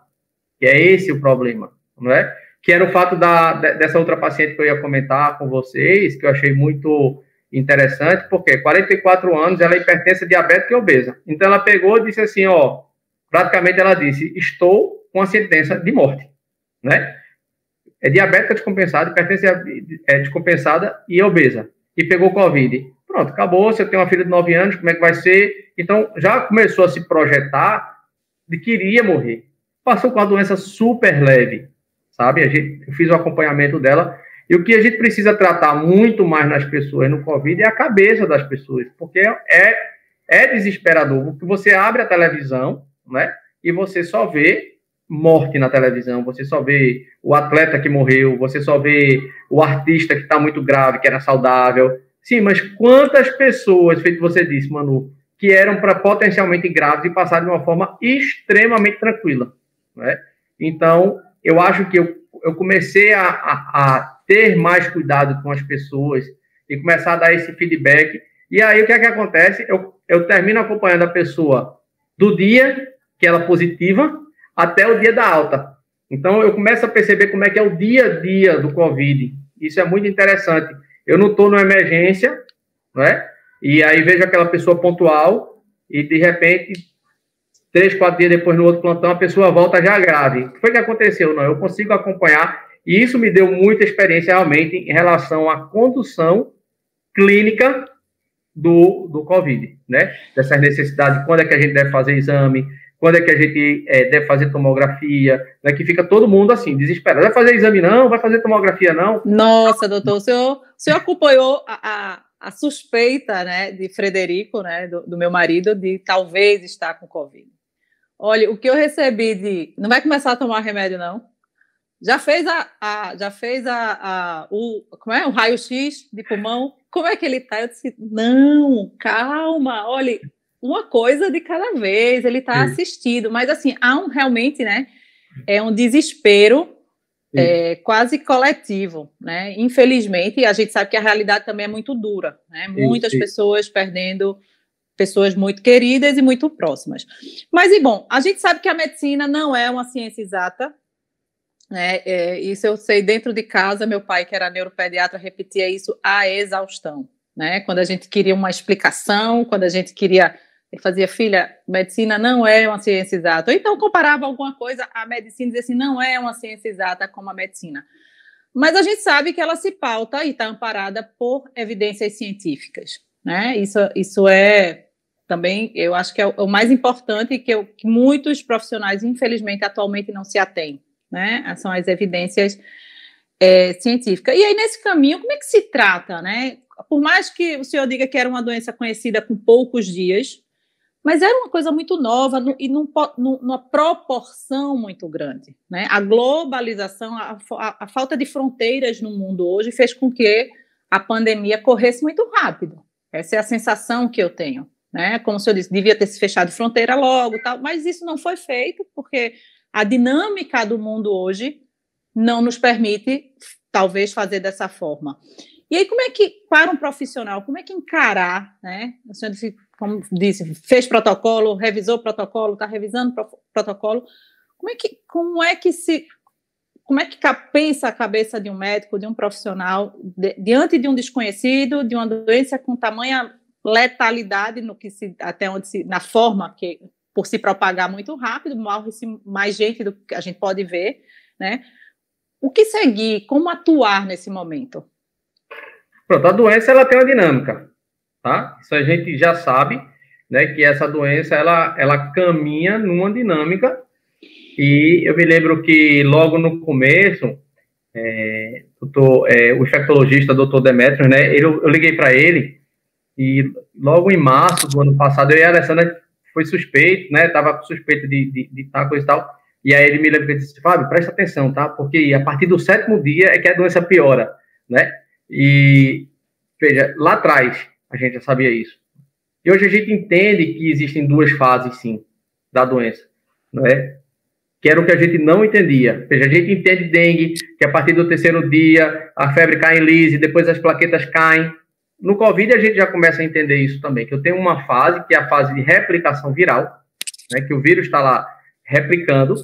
que é esse o problema, não é? Que era o fato da, dessa outra paciente que eu ia comentar com vocês, que eu achei muito interessante, porque 44 anos, ela é hipertensa, diabética e obesa. Então, ela pegou e disse assim, ó, praticamente ela disse, estou com a sentença de morte, né? É diabética descompensada, hipertensa é descompensada e obesa. E pegou Covid. Pronto, acabou, você tem uma filha de 9 anos, como é que vai ser? Então, já começou a se projetar de que iria morrer. Passou com uma doença super leve, sabe? A gente, eu fiz o acompanhamento dela, e o que a gente precisa tratar muito mais nas pessoas no Covid é a cabeça das pessoas, porque é, é desesperador, porque você abre a televisão, né, e você só vê morte na televisão, você só vê o atleta que morreu, você só vê o artista que está muito grave, que era saudável. Sim, mas quantas pessoas, feito você disse, Manu, que eram para potencialmente graves e passaram de uma forma extremamente tranquila, né? Então, eu acho que eu, eu comecei a, a, a ter mais cuidado com as pessoas e começar a dar esse feedback. E aí, o que é que acontece? Eu, eu termino acompanhando a pessoa do dia que ela é positiva até o dia da alta. Então, eu começo a perceber como é que é o dia a dia do Covid. Isso é muito interessante. Eu não estou numa emergência, né? E aí vejo aquela pessoa pontual e, de repente, três, quatro dias depois, no outro plantão, a pessoa volta já grave. O que foi que aconteceu? Não, eu consigo acompanhar e isso me deu muita experiência realmente em relação à condução clínica do, do Covid, né? Dessas necessidades, quando é que a gente deve fazer exame, quando é que a gente é, deve fazer tomografia, né? Que fica todo mundo assim, desesperado. Vai fazer exame não? Vai fazer tomografia não? Nossa, doutor, o senhor, o senhor acompanhou a, a, a suspeita, né, de Frederico, né, do, do meu marido, de talvez estar com Covid. Olha, o que eu recebi de. Não vai começar a tomar remédio, não? Já fez a, a já fez a, a, o como é o raio X de pulmão? Como é que ele tá? Eu disse não, calma, olha, uma coisa de cada vez. Ele está assistido, mas assim há um realmente, né? É um desespero é, quase coletivo, né? Infelizmente, a gente sabe que a realidade também é muito dura, né? Muitas Sim. pessoas perdendo pessoas muito queridas e muito próximas. Mas, e bom, a gente sabe que a medicina não é uma ciência exata, né? É, isso eu sei dentro de casa, meu pai, que era neuropediatra, repetia isso à exaustão. Né? Quando a gente queria uma explicação, quando a gente queria. Ele fazia, filha, medicina não é uma ciência exata. Ou então comparava alguma coisa à medicina e dizia assim: não é uma ciência exata como a medicina. Mas a gente sabe que ela se pauta e está amparada por evidências científicas. Né? Isso, isso é também, eu acho que é o mais importante que, eu, que muitos profissionais, infelizmente, atualmente não se atêm né? São as evidências é, científicas. E aí, nesse caminho, como é que se trata, né? Por mais que o senhor diga que era uma doença conhecida com poucos dias, mas era uma coisa muito nova no, e num, numa proporção muito grande. Né? A globalização, a, a, a, falta de fronteiras no mundo hoje fez com que a pandemia corresse muito rápido. Essa é a sensação que eu tenho. Né? Como o senhor disse, devia ter se fechado fronteira logo, tal, mas isso não foi feito porque a dinâmica do mundo hoje não nos permite, talvez, fazer dessa forma. E aí, como é que, para um profissional, como é que encarar, né? O senhor disse, como disse, fez protocolo, revisou protocolo, está revisando pro, protocolo. Como é que, como é que se como é que pensa a cabeça de um médico, de um profissional, de, diante de um desconhecido, de uma doença com tamanha letalidade no que se, até onde se, na forma que por se propagar muito rápido, mais gente do que a gente pode ver, né? O que seguir? Como atuar nesse momento? Pronto, a doença ela tem uma dinâmica, tá? Isso a gente já sabe, né? Que essa doença ela, ela caminha numa dinâmica e eu me lembro que logo no começo, é, doutor, é, o infectologista, doutor Demetrios, né? Eu liguei para ele e logo em março do ano passado eu e a Alessandra foi suspeito, né? Tava suspeito de, de, de tal coisa e tal. E aí ele me lembra que disse, Fábio, presta atenção, tá? Porque a partir do sétimo dia é que a doença piora, né? E, veja, lá atrás a gente já sabia isso. E hoje a gente entende que existem duas fases, sim, da doença, não é? Que era o que a gente não entendia. Veja, a gente entende dengue, que a partir do terceiro dia a febre cai em lise, depois as plaquetas caem. No Covid a gente já começa a entender isso também, que eu tenho uma fase, que é a fase de replicação viral, né, que o vírus está lá replicando.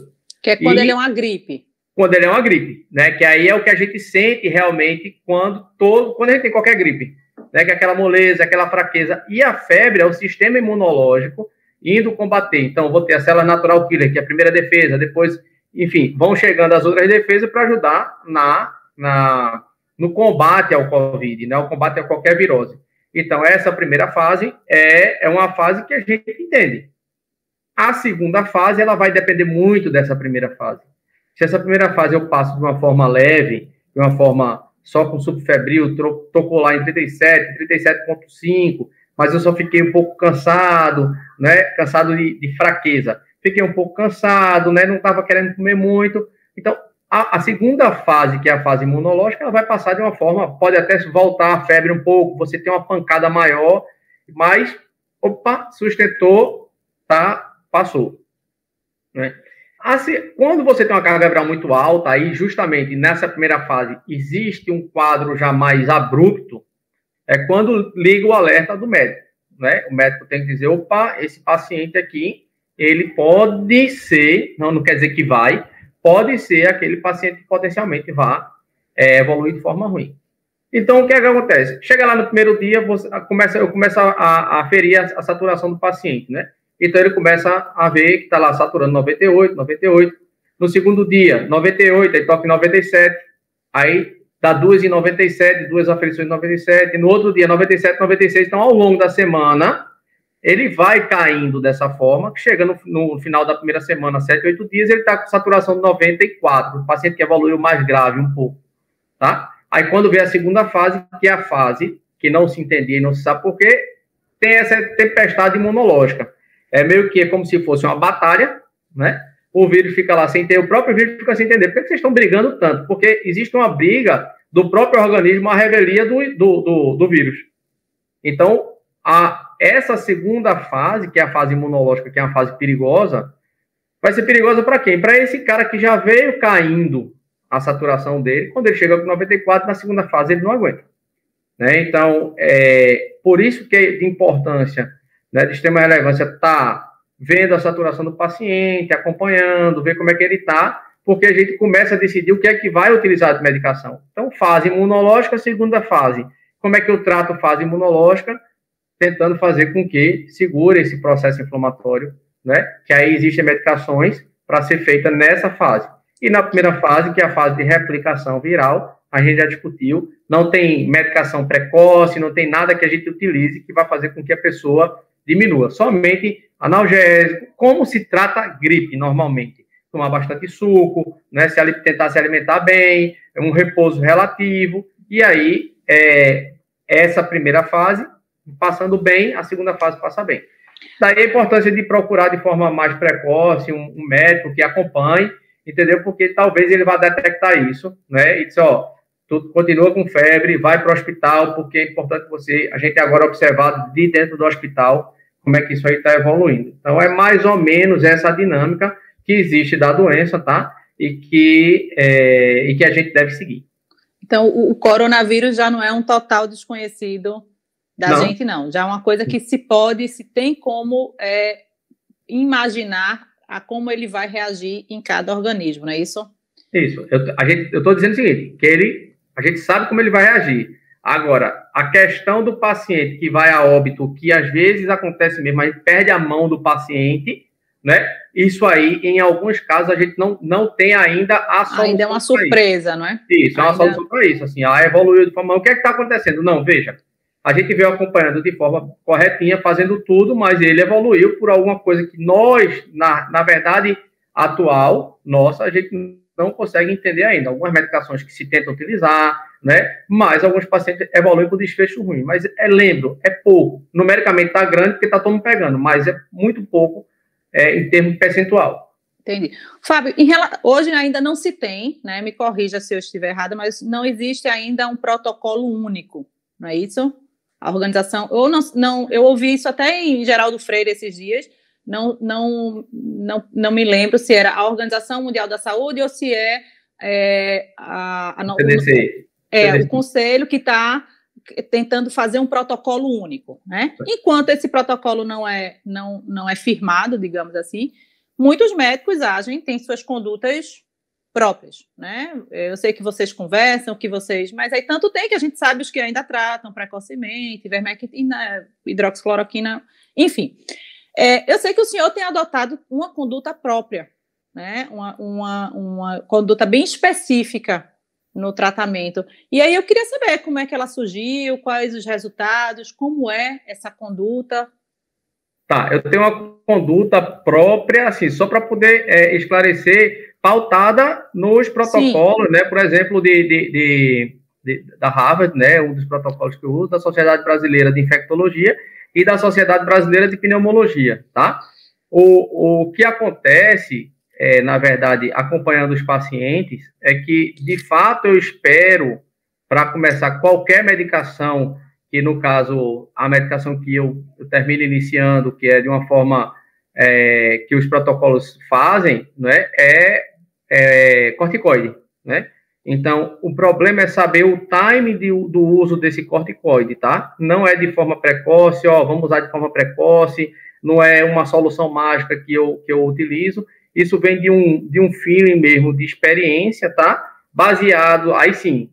Que é quando ele é uma gripe quando ele é uma gripe, né? Que aí é o que a gente sente realmente quando todo, quando a gente tem qualquer gripe, né? Que é aquela moleza, aquela fraqueza. E a febre é o sistema imunológico indo combater. Então, vou ter a célula natural killer, que é a primeira defesa, depois, enfim, vão chegando as outras defesas para ajudar na, na, no combate ao Covid, né? O combate a qualquer virose. Então, essa primeira fase é, é uma fase que a gente entende. A segunda fase, ela vai depender muito dessa primeira fase. Se essa primeira fase eu passo de uma forma leve, de uma forma só com subfebril, tocou lá em 37, 37,5, mas eu só fiquei um pouco cansado, né? Cansado de, de fraqueza. Fiquei um pouco cansado, né? Não estava querendo comer muito. Então, a, a, segunda fase, que é a fase imunológica, ela vai passar de uma forma, pode até voltar a febre um pouco, você tem uma pancada maior, mas, opa, sustentou, tá, passou. Né? Assim, quando você tem uma carga viral muito alta, aí justamente nessa primeira fase existe um quadro já mais abrupto, é quando liga o alerta do médico. Né? O médico tem que dizer, opa, esse paciente aqui, ele pode ser, não, não quer dizer que vai, pode ser aquele paciente que potencialmente vá é, evoluir de forma ruim. Então, o que, é que acontece? Chega lá no primeiro dia, você começa, eu começo a, a ferir a, a saturação do paciente, né? Então ele começa a ver que está lá saturando 98, 98. No segundo dia, 98, aí toca em 97. Aí dá duas em 97, duas aferições em 97. No outro dia, 97, 96. Então, ao longo da semana, ele vai caindo dessa forma, que chega no, no final da primeira semana, 7, 8 dias, ele está com saturação de 94. O paciente que evoluiu mais grave um pouco, tá? Aí, quando vem a segunda fase, que é a fase que não se entendia e não se sabe por quê, tem essa tempestade imunológica é meio que como se fosse uma batalha, né? O vírus fica lá sem ter, o próprio vírus fica sem entender. Por que vocês estão brigando tanto? Porque existe uma briga do próprio organismo à revelia do, do, do, do vírus. Então, a, essa segunda fase, que é a fase imunológica, que é uma fase perigosa, vai ser perigosa para quem? Para esse cara que já veio caindo a saturação dele, quando ele chega com 94, na segunda fase ele não aguenta. Né? Então, é, por isso que é de importância né, de extrema relevância tá vendo a saturação do paciente, acompanhando, ver como é que ele está, porque a gente começa a decidir o que é que vai utilizar de medicação. Então, fase imunológica, segunda fase. Como é que eu trato fase imunológica? Tentando fazer com que segure esse processo inflamatório, né? Que aí existem medicações para ser feita nessa fase. E na primeira fase, que é a fase de replicação viral, a gente já discutiu, não tem medicação precoce, não tem nada que a gente utilize que vai fazer com que a pessoa diminua. Somente analgésico, como se trata gripe normalmente. Tomar bastante suco, né, se, tentar se alimentar bem, um repouso relativo, e aí é, essa primeira fase, passando bem, a segunda fase passa bem. Daí a importância de procurar de forma mais precoce um, um médico que acompanhe, entendeu? Porque talvez ele vá detectar isso, né? E diz, ó, tu continua com febre, vai para o hospital, porque é importante você, a gente agora observar de dentro do hospital como é que isso aí está evoluindo. Então, é mais ou menos essa dinâmica que existe da doença, tá? E que, é, e que a gente deve seguir. Então, o, o coronavírus já não é um total desconhecido da não. gente, não. Já é uma coisa que se pode, se tem como é, imaginar a como ele vai reagir em cada organismo, não é isso? Isso. Eu, a gente, eu estou dizendo o seguinte, que ele, a gente sabe como ele vai reagir. Agora, a questão do paciente que vai a óbito, que às vezes acontece mesmo, mas perde a mão do paciente, né? Isso aí, em alguns casos, a gente não, não tem ainda a solução. Ainda é uma surpresa, não é? Isso, é uma ainda... solução para isso. Assim, ela evoluiu de forma. O que é que está acontecendo? Não, veja. A gente veio acompanhando de forma corretinha, fazendo tudo, mas ele evoluiu por alguma coisa que nós, na, na verdade, atual, nossa, a gente não consegue entender ainda. Algumas medicações que se tentam utilizar, né? Mas alguns pacientes evoluem com desfecho ruim. Mas é, lembro, é pouco. Numericamente está grande porque está todo mundo pegando, mas é muito pouco é, em termos percentual. Entendi. Fábio, rela... hoje ainda não se tem, né? Me corrija se eu estiver errada, mas não existe ainda um protocolo único, não é isso? A organização, ou não, não, eu ouvi isso até em Geraldo Freire esses dias, não, não, não, não me lembro se era a Organização Mundial da Saúde ou se é, é a, a, CDC. É, o conselho que está tentando fazer um protocolo único, né? Enquanto esse protocolo não é, não, não é firmado, digamos assim, muitos médicos agem, têm suas condutas próprias, né? Eu sei que vocês conversam, que vocês, mas aí tanto tem que a gente sabe os que ainda tratam precocemente, vermectina, hidroxicloroquina, enfim. É, eu sei que o senhor tem adotado uma conduta própria, né? Uma, uma, uma conduta bem específica no tratamento. E aí eu queria saber como é que ela surgiu, quais os resultados, como é essa conduta. Tá, eu tenho uma conduta própria, assim, só para poder é, esclarecer, pautada nos protocolos, Sim. né? Por exemplo, de, de, de, de, da Harvard, né? Um dos protocolos que eu uso, da Sociedade Brasileira de Infectologia e da Sociedade Brasileira de Pneumologia, tá? O, o que acontece é, na verdade, acompanhando os pacientes, é que, de fato, eu espero, para começar qualquer medicação, que no caso, a medicação que eu, eu termino iniciando, que é de uma forma é, que os protocolos fazem, né, é, é corticoide, né? Então, o problema é saber o time de, do uso desse corticoide, tá? Não é de forma precoce, ó, vamos usar de forma precoce, não é uma solução mágica que eu, que eu utilizo, isso vem de um, de um feeling mesmo, de experiência, tá? Baseado, aí sim,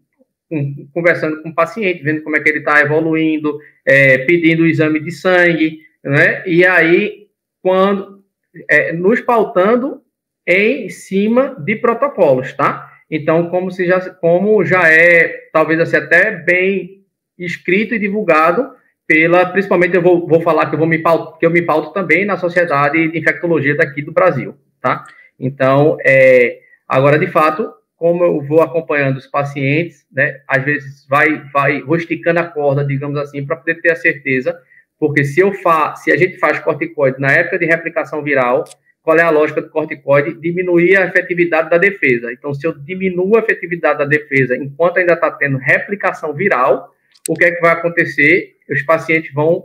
conversando com o paciente, vendo como é que ele está evoluindo, é, pedindo o exame de sangue, né? E aí, quando, é, nos pautando em cima de protocolos, tá? Então, como, se já, como já é, talvez assim, até bem escrito e divulgado pela, principalmente eu vou, vou falar que eu vou me pauto, que eu me pauto também na Sociedade de Infectologia daqui do Brasil, tá? Então, é, agora, de fato, como eu vou acompanhando os pacientes, né, às vezes vai, vai rusticando a corda, digamos assim, para poder ter a certeza, porque se eu fa se a gente faz corticoide na época de replicação viral, qual é a lógica do corticoide? Diminuir a efetividade da defesa. Então, se eu diminuo a efetividade da defesa enquanto ainda está tendo replicação viral, o que é que vai acontecer? Os pacientes vão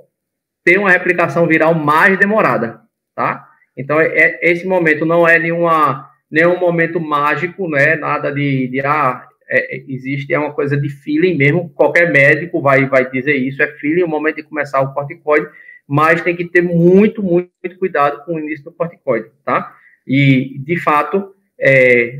ter uma replicação viral mais demorada, tá? Então, é, é, esse momento não é nenhuma, nenhum momento mágico, né? Nada de, de ah, é, é, existe, é uma coisa de feeling mesmo. Qualquer médico vai, vai dizer isso, é feeling, o momento de começar o corticoide, mas tem que ter muito, muito, muito cuidado com o início do corticoide, tá? E, de fato, é,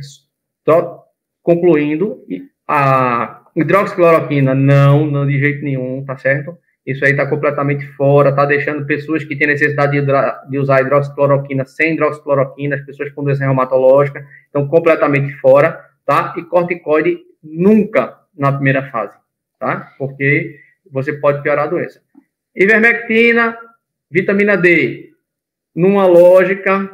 só concluindo, a hidroxicloroquina, não, não de jeito nenhum, tá certo? Isso aí está completamente fora, está deixando pessoas que têm necessidade de, de, usar hidroxicloroquina sem hidroxicloroquina, as pessoas com doença reumatológica, estão completamente fora, tá? E corticoide nunca na primeira fase, tá? Porque você pode piorar a doença. Ivermectina, vitamina D, numa lógica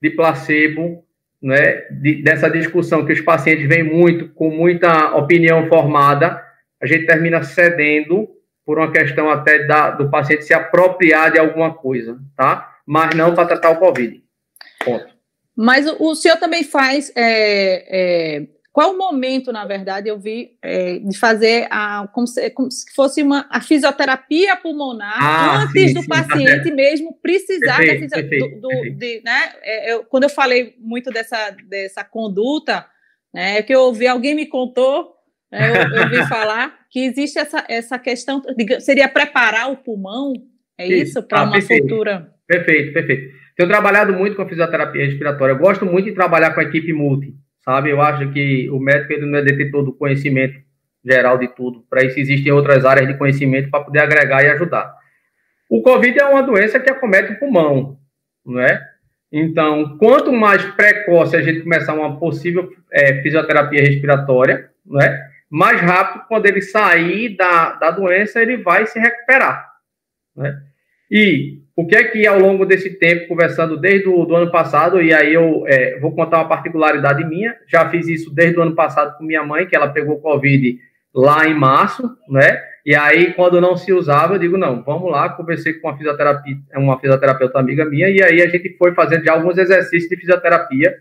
de placebo, né? De, dessa discussão que os pacientes vêm muito, com muita opinião formada, a gente termina cedendo por uma questão até da, do paciente se apropriar de alguma coisa, tá? Mas não para tratar o Covid. Ponto. Mas o, senhor também faz. É, é, qual o momento, na verdade, eu vi é, de fazer a, como, se, como se fosse uma, a fisioterapia pulmonar ah, antes sim, do sim, tá paciente tá mesmo precisar perfeito, da perfeito, do, do de, né? É, eu, quando eu falei muito dessa, dessa conduta, né, é que eu ouvi, alguém me contou É, eu, eu ouvi falar que existe essa, essa questão, seria preparar o pulmão, é isso, para ah, uma perfeito. futura. Perfeito, perfeito. Tenho trabalhado muito com a fisioterapia respiratória. Eu gosto muito de trabalhar com a equipe multi, sabe? Eu acho que o médico ele não é detentor do conhecimento geral de tudo. Para isso existem outras áreas de conhecimento para poder agregar e ajudar. O Covid é uma doença que acomete o pulmão, não é? Então, quanto mais precoce a gente começar uma possível é, fisioterapia respiratória, não é? mais rápido, quando ele sair da, da doença, ele vai se recuperar. Né? E o que é que ao longo desse tempo, conversando desde o ano passado, e aí eu é, vou contar uma particularidade minha, já fiz isso desde o ano passado com minha mãe, que ela pegou Covid lá em março, né? E aí, quando não se usava, eu digo, não, vamos lá, conversei com uma fisioterapia, uma fisioterapeuta amiga minha, e aí a gente foi fazendo já alguns exercícios de fisioterapia,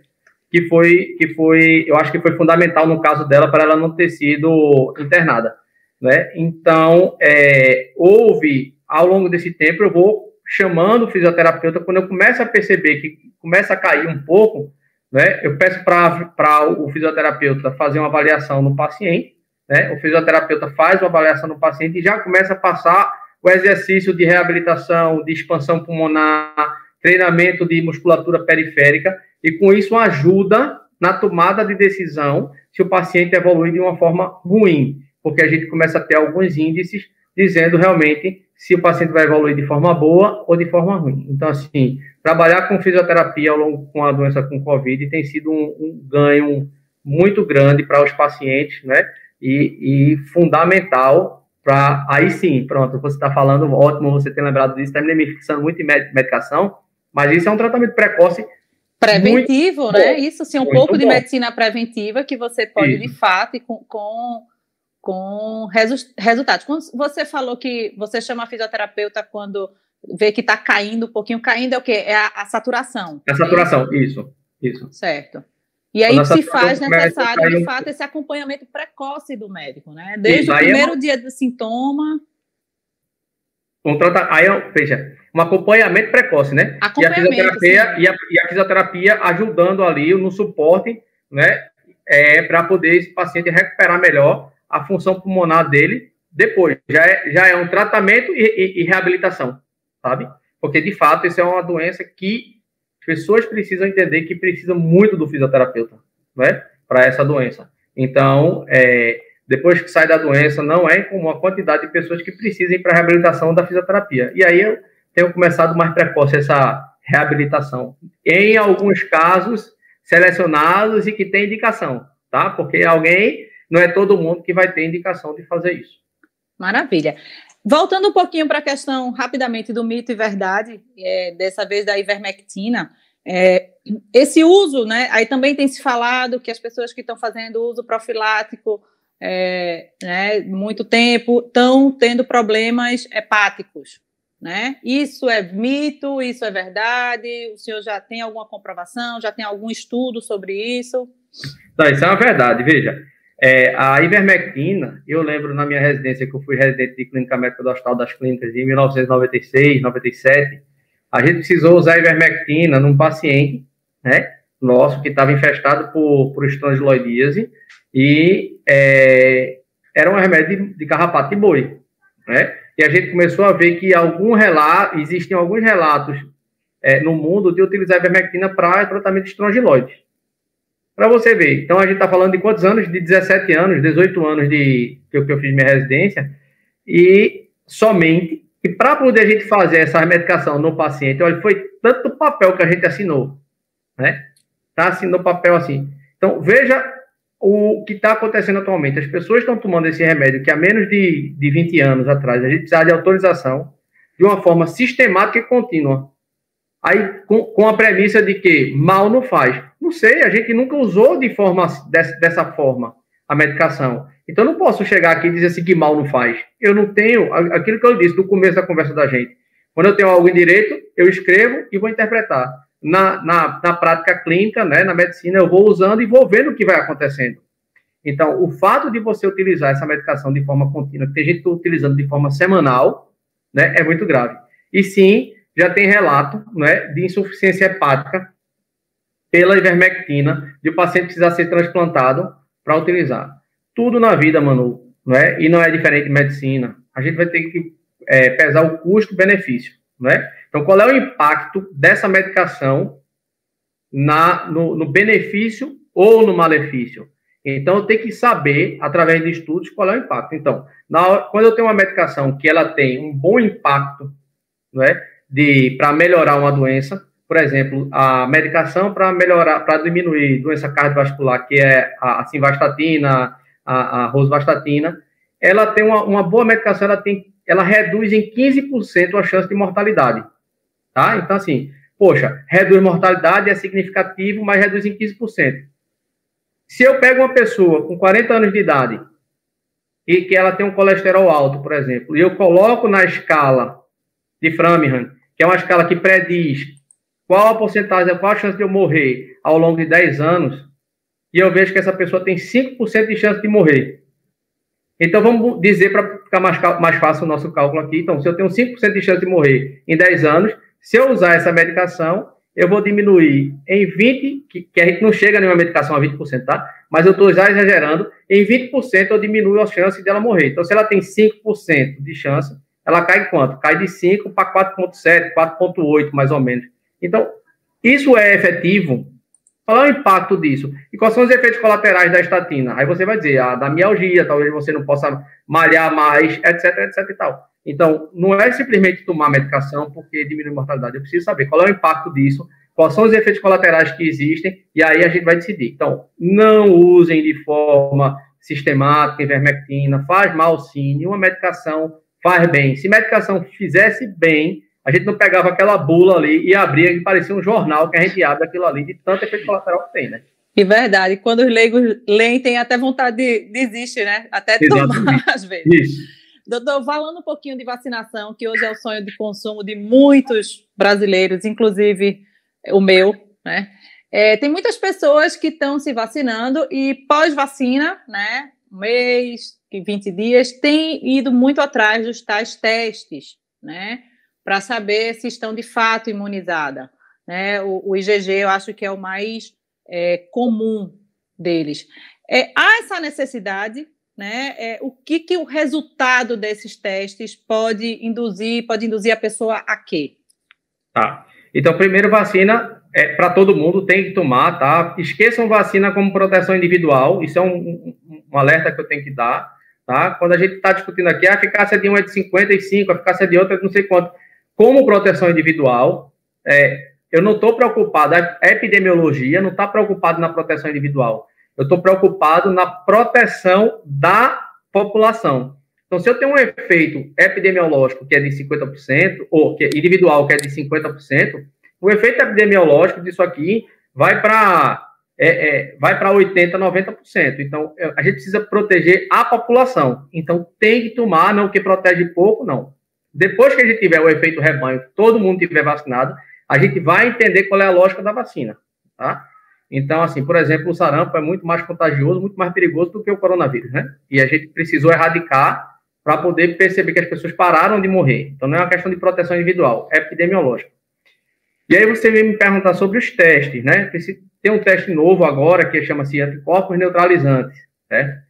que foi, que foi, eu acho que foi fundamental no caso dela para ela não ter sido internada, né? Então, é, houve, ao longo desse tempo, eu vou chamando o fisioterapeuta, quando eu começo a perceber que começa a cair um pouco, né? Eu peço para o fisioterapeuta fazer uma avaliação no paciente, né? O fisioterapeuta faz uma avaliação no paciente e já começa a passar o exercício de reabilitação, de expansão pulmonar, treinamento de musculatura periférica, e com isso ajuda na tomada de decisão se o paciente evolui de uma forma ruim, porque a gente começa a ter alguns índices dizendo realmente se o paciente vai evoluir de forma boa ou de forma ruim. Então, assim, trabalhar com fisioterapia ao longo com a doença com Covid tem sido um, um ganho muito grande para os pacientes, né? e, e fundamental para. Aí sim, pronto, você está falando, ótimo você ter lembrado disso, terminei me fixando muito em medicação, mas isso é um tratamento precoce. Preventivo, né? Bom. Isso sim, um pouco bom. de medicina preventiva que você pode, isso. de fato, com, com, com resu resultados. Quando você falou que você chama fisioterapeuta quando vê que está caindo um pouquinho, caindo é o quê? É a, a saturação. É a saturação, isso, isso. Certo. E aí se faz necessário, de fato, esse acompanhamento precoce do médico, né? Desde o é primeiro é dia do sintoma. Um trata... Aí, veja, um acompanhamento precoce, né? Acompanhamento, e, a fisioterapia, e a, e, a fisioterapia ajudando ali no suporte, né? É, para poder esse paciente recuperar melhor a função pulmonar dele depois. Já é, já é um tratamento e, e, e reabilitação, sabe? Porque, de fato, isso é uma doença que as pessoas precisam entender que precisam muito do fisioterapeuta, né? Para essa doença. Então, é, depois que sai da doença, não é incomum a quantidade de pessoas que precisem para reabilitação da fisioterapia. E aí eu tenho começado mais precoce essa reabilitação. Em alguns casos selecionados e que tem indicação, tá? Porque alguém, não é todo mundo que vai ter indicação de fazer isso. Maravilha. Voltando um pouquinho para a questão rapidamente do mito e verdade, é, dessa vez da ivermectina, é, esse uso, né? Aí também tem se falado que as pessoas que estão fazendo uso profilático é, né, muito tempo estão tendo problemas hepáticos, né? Isso é mito, isso é verdade? O senhor já tem alguma comprovação, já tem algum estudo sobre isso? Não, isso é uma verdade, veja. É, a ivermectina, eu lembro na minha residência, que eu fui residente de clínica médica do Hospital das Clínicas em 1996, 97, a gente precisou usar a ivermectina num paciente, né, nosso, que estava infestado por, por estrangiloidíase, e é, era um remédio de, de carrapato de boi, né, e a gente começou a ver que algum relato, existem alguns relatos é, no mundo de utilizar ivermectina para tratamento de estrongiloides. Para você ver. Então, a gente está falando de quantos anos? De 17 anos, 18 anos de que eu, que eu fiz minha residência. E somente, e para poder a gente fazer essa medicação no paciente, olha, foi tanto papel que a gente assinou, né? Tá assinou papel assim. Então, veja o que está acontecendo atualmente. As pessoas estão tomando esse remédio que há menos de, de 20 anos atrás a gente precisava de autorização de uma forma sistemática e contínua. Aí, com, com a premissa de que mal não faz. Não sei, a gente nunca usou de forma dessa, dessa forma a medicação. Então, não posso chegar aqui e dizer assim que mal não faz. Eu não tenho aquilo que eu disse no começo da conversa da gente. Quando eu tenho algo em direito, eu escrevo e vou interpretar. Na, na, na prática clínica, né, na medicina, eu vou usando e vou vendo o que vai acontecendo. Então, o fato de você utilizar essa medicação de forma contínua, que tem gente utilizando de forma semanal, né, é muito grave. E sim, já tem relato né, de insuficiência hepática pela ivermectina, de o paciente precisar ser transplantado para utilizar. tudo na vida, mano, não é? E não é diferente de medicina. A gente vai ter que é, pesar o custo-benefício, não é? Então, qual é o impacto dessa medicação na, no, no benefício ou no malefício? Então, eu tenho que saber, através de estudos, qual é o impacto. Então, na, quando eu tenho uma medicação que ela tem um bom impacto, não é? para melhorar uma doença, por exemplo, a medicação para melhorar, para diminuir doença cardiovascular, que é a, simvastatina, a, a rosuvastatina, ela tem uma, uma, boa medicação, ela tem, ela reduz em 15% a chance de mortalidade, tá? Então, assim, poxa, reduz mortalidade, é significativo, mas reduz em 15%. Se eu pego uma pessoa com 40 anos de idade e que ela tem um colesterol alto, por exemplo, e eu coloco na escala de Framingham, é uma escala que prediz qual a porcentagem, qual a chance de eu morrer ao longo de 10 anos, e eu vejo que essa pessoa tem 5% de chance de morrer. Então, vamos dizer, para ficar mais, mais fácil o nosso cálculo aqui, então, se eu tenho 5% de chance de morrer em 10 anos, se eu usar essa medicação, eu vou diminuir em 20%, que, que a gente não chega a nenhuma medicação a 20%, tá? Mas eu estou já exagerando, em 20% eu diminuo a chance dela morrer. Então, se ela tem 5% de chance, ela cai quanto? Cai de 5 para 4,7, 4,8, mais ou menos. Então, isso é efetivo? Qual é o impacto disso? E quais são os efeitos colaterais da estatina? Aí você vai dizer, ah, da mialgia, talvez você não possa malhar mais, etc, etc e tal. Então, não é simplesmente tomar medicação porque diminui a mortalidade. Eu preciso saber qual é o impacto disso, quais são os efeitos colaterais que existem, e aí a gente vai decidir. Então, não usem de forma sistemática ivermectina, faz mal sim, nenhuma medicação faz bem. Se medicação fizesse bem, a gente não pegava aquela bula ali e abria e parecia um jornal que a gente abre aquilo ali de tanto efeito colateral que tem, né? E verdade, quando os leigos leem, tem até vontade de desistir, né? Até tomar, às vezes. Isso. Doutor, falando um pouquinho de vacinação, que hoje é o sonho de consumo de muitos brasileiros, inclusive o meu, né? É, tem muitas pessoas que estão se vacinando e pós-vacina, né? Um mês, 20 dias, tem ido muito atrás dos tais testes, né? para saber se estão de fato imunizadas. Né? O, o, IgG eu acho que é o mais é, comum deles. É, há essa necessidade, né? É, o que, que o resultado desses testes pode induzir, pode induzir a pessoa a quê? Tá. Então, primeiro, vacina é para todo mundo, tem que tomar, tá? Esqueçam vacina como proteção individual, isso é um, um, um alerta que eu tenho que dar, tá? Quando a gente está discutindo aqui, a eficácia de um é de 55, a eficácia de outro é de não sei quanto como proteção individual, é, eu não estou preocupado, a epidemiologia não está preocupado na proteção individual, eu estou preocupado na proteção da população. Então, se eu tenho um efeito epidemiológico que é de 50%, ou que é individual que é de 50%, o efeito epidemiológico disso aqui vai para é, é, vai para 80%, 90%. Então, a gente precisa proteger a população. Então, tem que tomar, não que protege pouco, não. Depois que a gente tiver o efeito rebanho, todo mundo tiver vacinado, a gente vai entender qual é a lógica da vacina, tá? Então, assim, por exemplo, o sarampo é muito mais contagioso, muito mais perigoso do que o coronavírus, né? E a gente precisou erradicar para poder perceber que as pessoas pararam de morrer. Então, não é uma questão de proteção individual, é epidemiológica. E aí você vem me perguntar sobre os testes, né? Tem um teste novo agora que chama-se anticorpos neutralizantes, certo?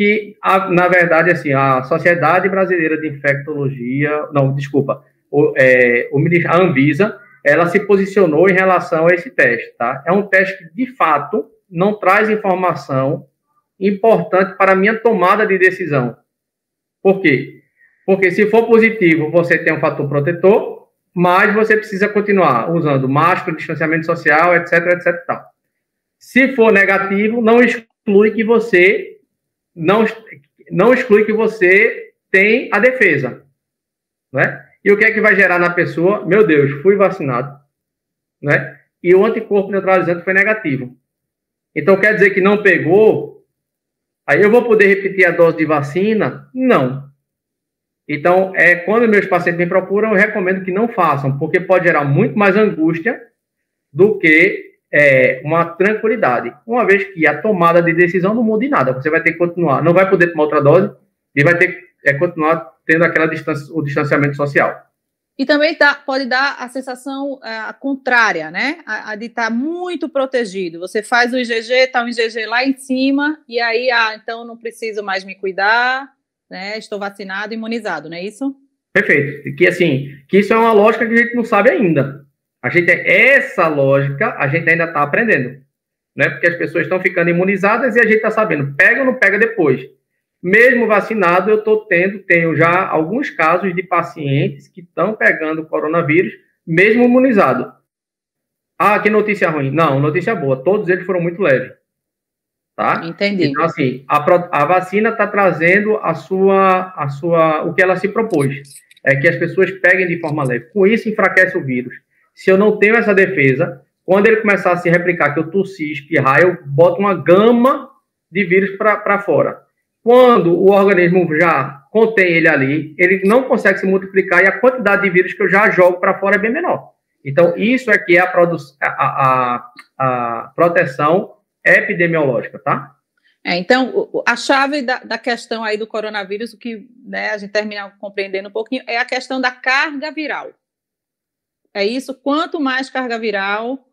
que, a, na verdade, assim, a Sociedade Brasileira de Infectologia, não, desculpa, o, é, o, a Anvisa, ela se posicionou em relação a esse teste, tá? É um teste que, de fato, não traz informação importante para a minha tomada de decisão. Por quê? Porque se for positivo, você tem um fator protetor, mas você precisa continuar usando máscara, distanciamento social, etc, etc, tal. Se for negativo, não exclui que você não, não exclui que você tem a defesa, né? E o que é que vai gerar na pessoa? Meu Deus, fui vacinado, né? E o anticorpo neutralizante foi negativo. Então quer dizer que não pegou? Aí eu vou poder repetir a dose de vacina? Não. Então, é quando meus pacientes me procuram, eu recomendo que não façam, porque pode gerar muito mais angústia do que é, uma tranquilidade, uma vez que a tomada de decisão não muda em nada. Você vai ter que continuar, não vai poder tomar outra dose e vai ter que é, continuar tendo aquela distância, o distanciamento social. E também tá, pode dar a sensação uh, contrária, né? A, a de estar tá muito protegido. Você faz o IgG, está o IgG lá em cima, e aí, ah, então não preciso mais me cuidar, né? Estou vacinado, imunizado, não é isso? Perfeito. Que assim, que isso é uma lógica que a gente não sabe ainda. A gente essa lógica a gente ainda está aprendendo, né? Porque as pessoas estão ficando imunizadas e a gente está sabendo pega ou não pega depois. Mesmo vacinado, eu estou tendo, tenho já alguns casos de pacientes que estão pegando coronavírus, mesmo imunizado. Ah, que notícia ruim. Não, notícia boa. Todos eles foram muito leves. Tá? Entendi. Então, assim, a, a vacina está trazendo a sua, a sua, o que ela se propôs. É que as pessoas peguem de forma leve. Com isso, enfraquece o vírus. Se eu não tenho essa defesa, quando ele começar a se replicar, que eu tossi, espirrar, eu boto uma gama de vírus para fora. Quando o organismo já contém ele ali, ele não consegue se multiplicar e a quantidade de vírus que eu já jogo para fora é bem menor. Então, isso é que é a, a, a, a proteção epidemiológica, tá? É, então, a chave da, da, questão aí do coronavírus, o que né, a gente termina compreendendo um pouquinho, é a questão da carga viral. É isso, quanto mais carga viral,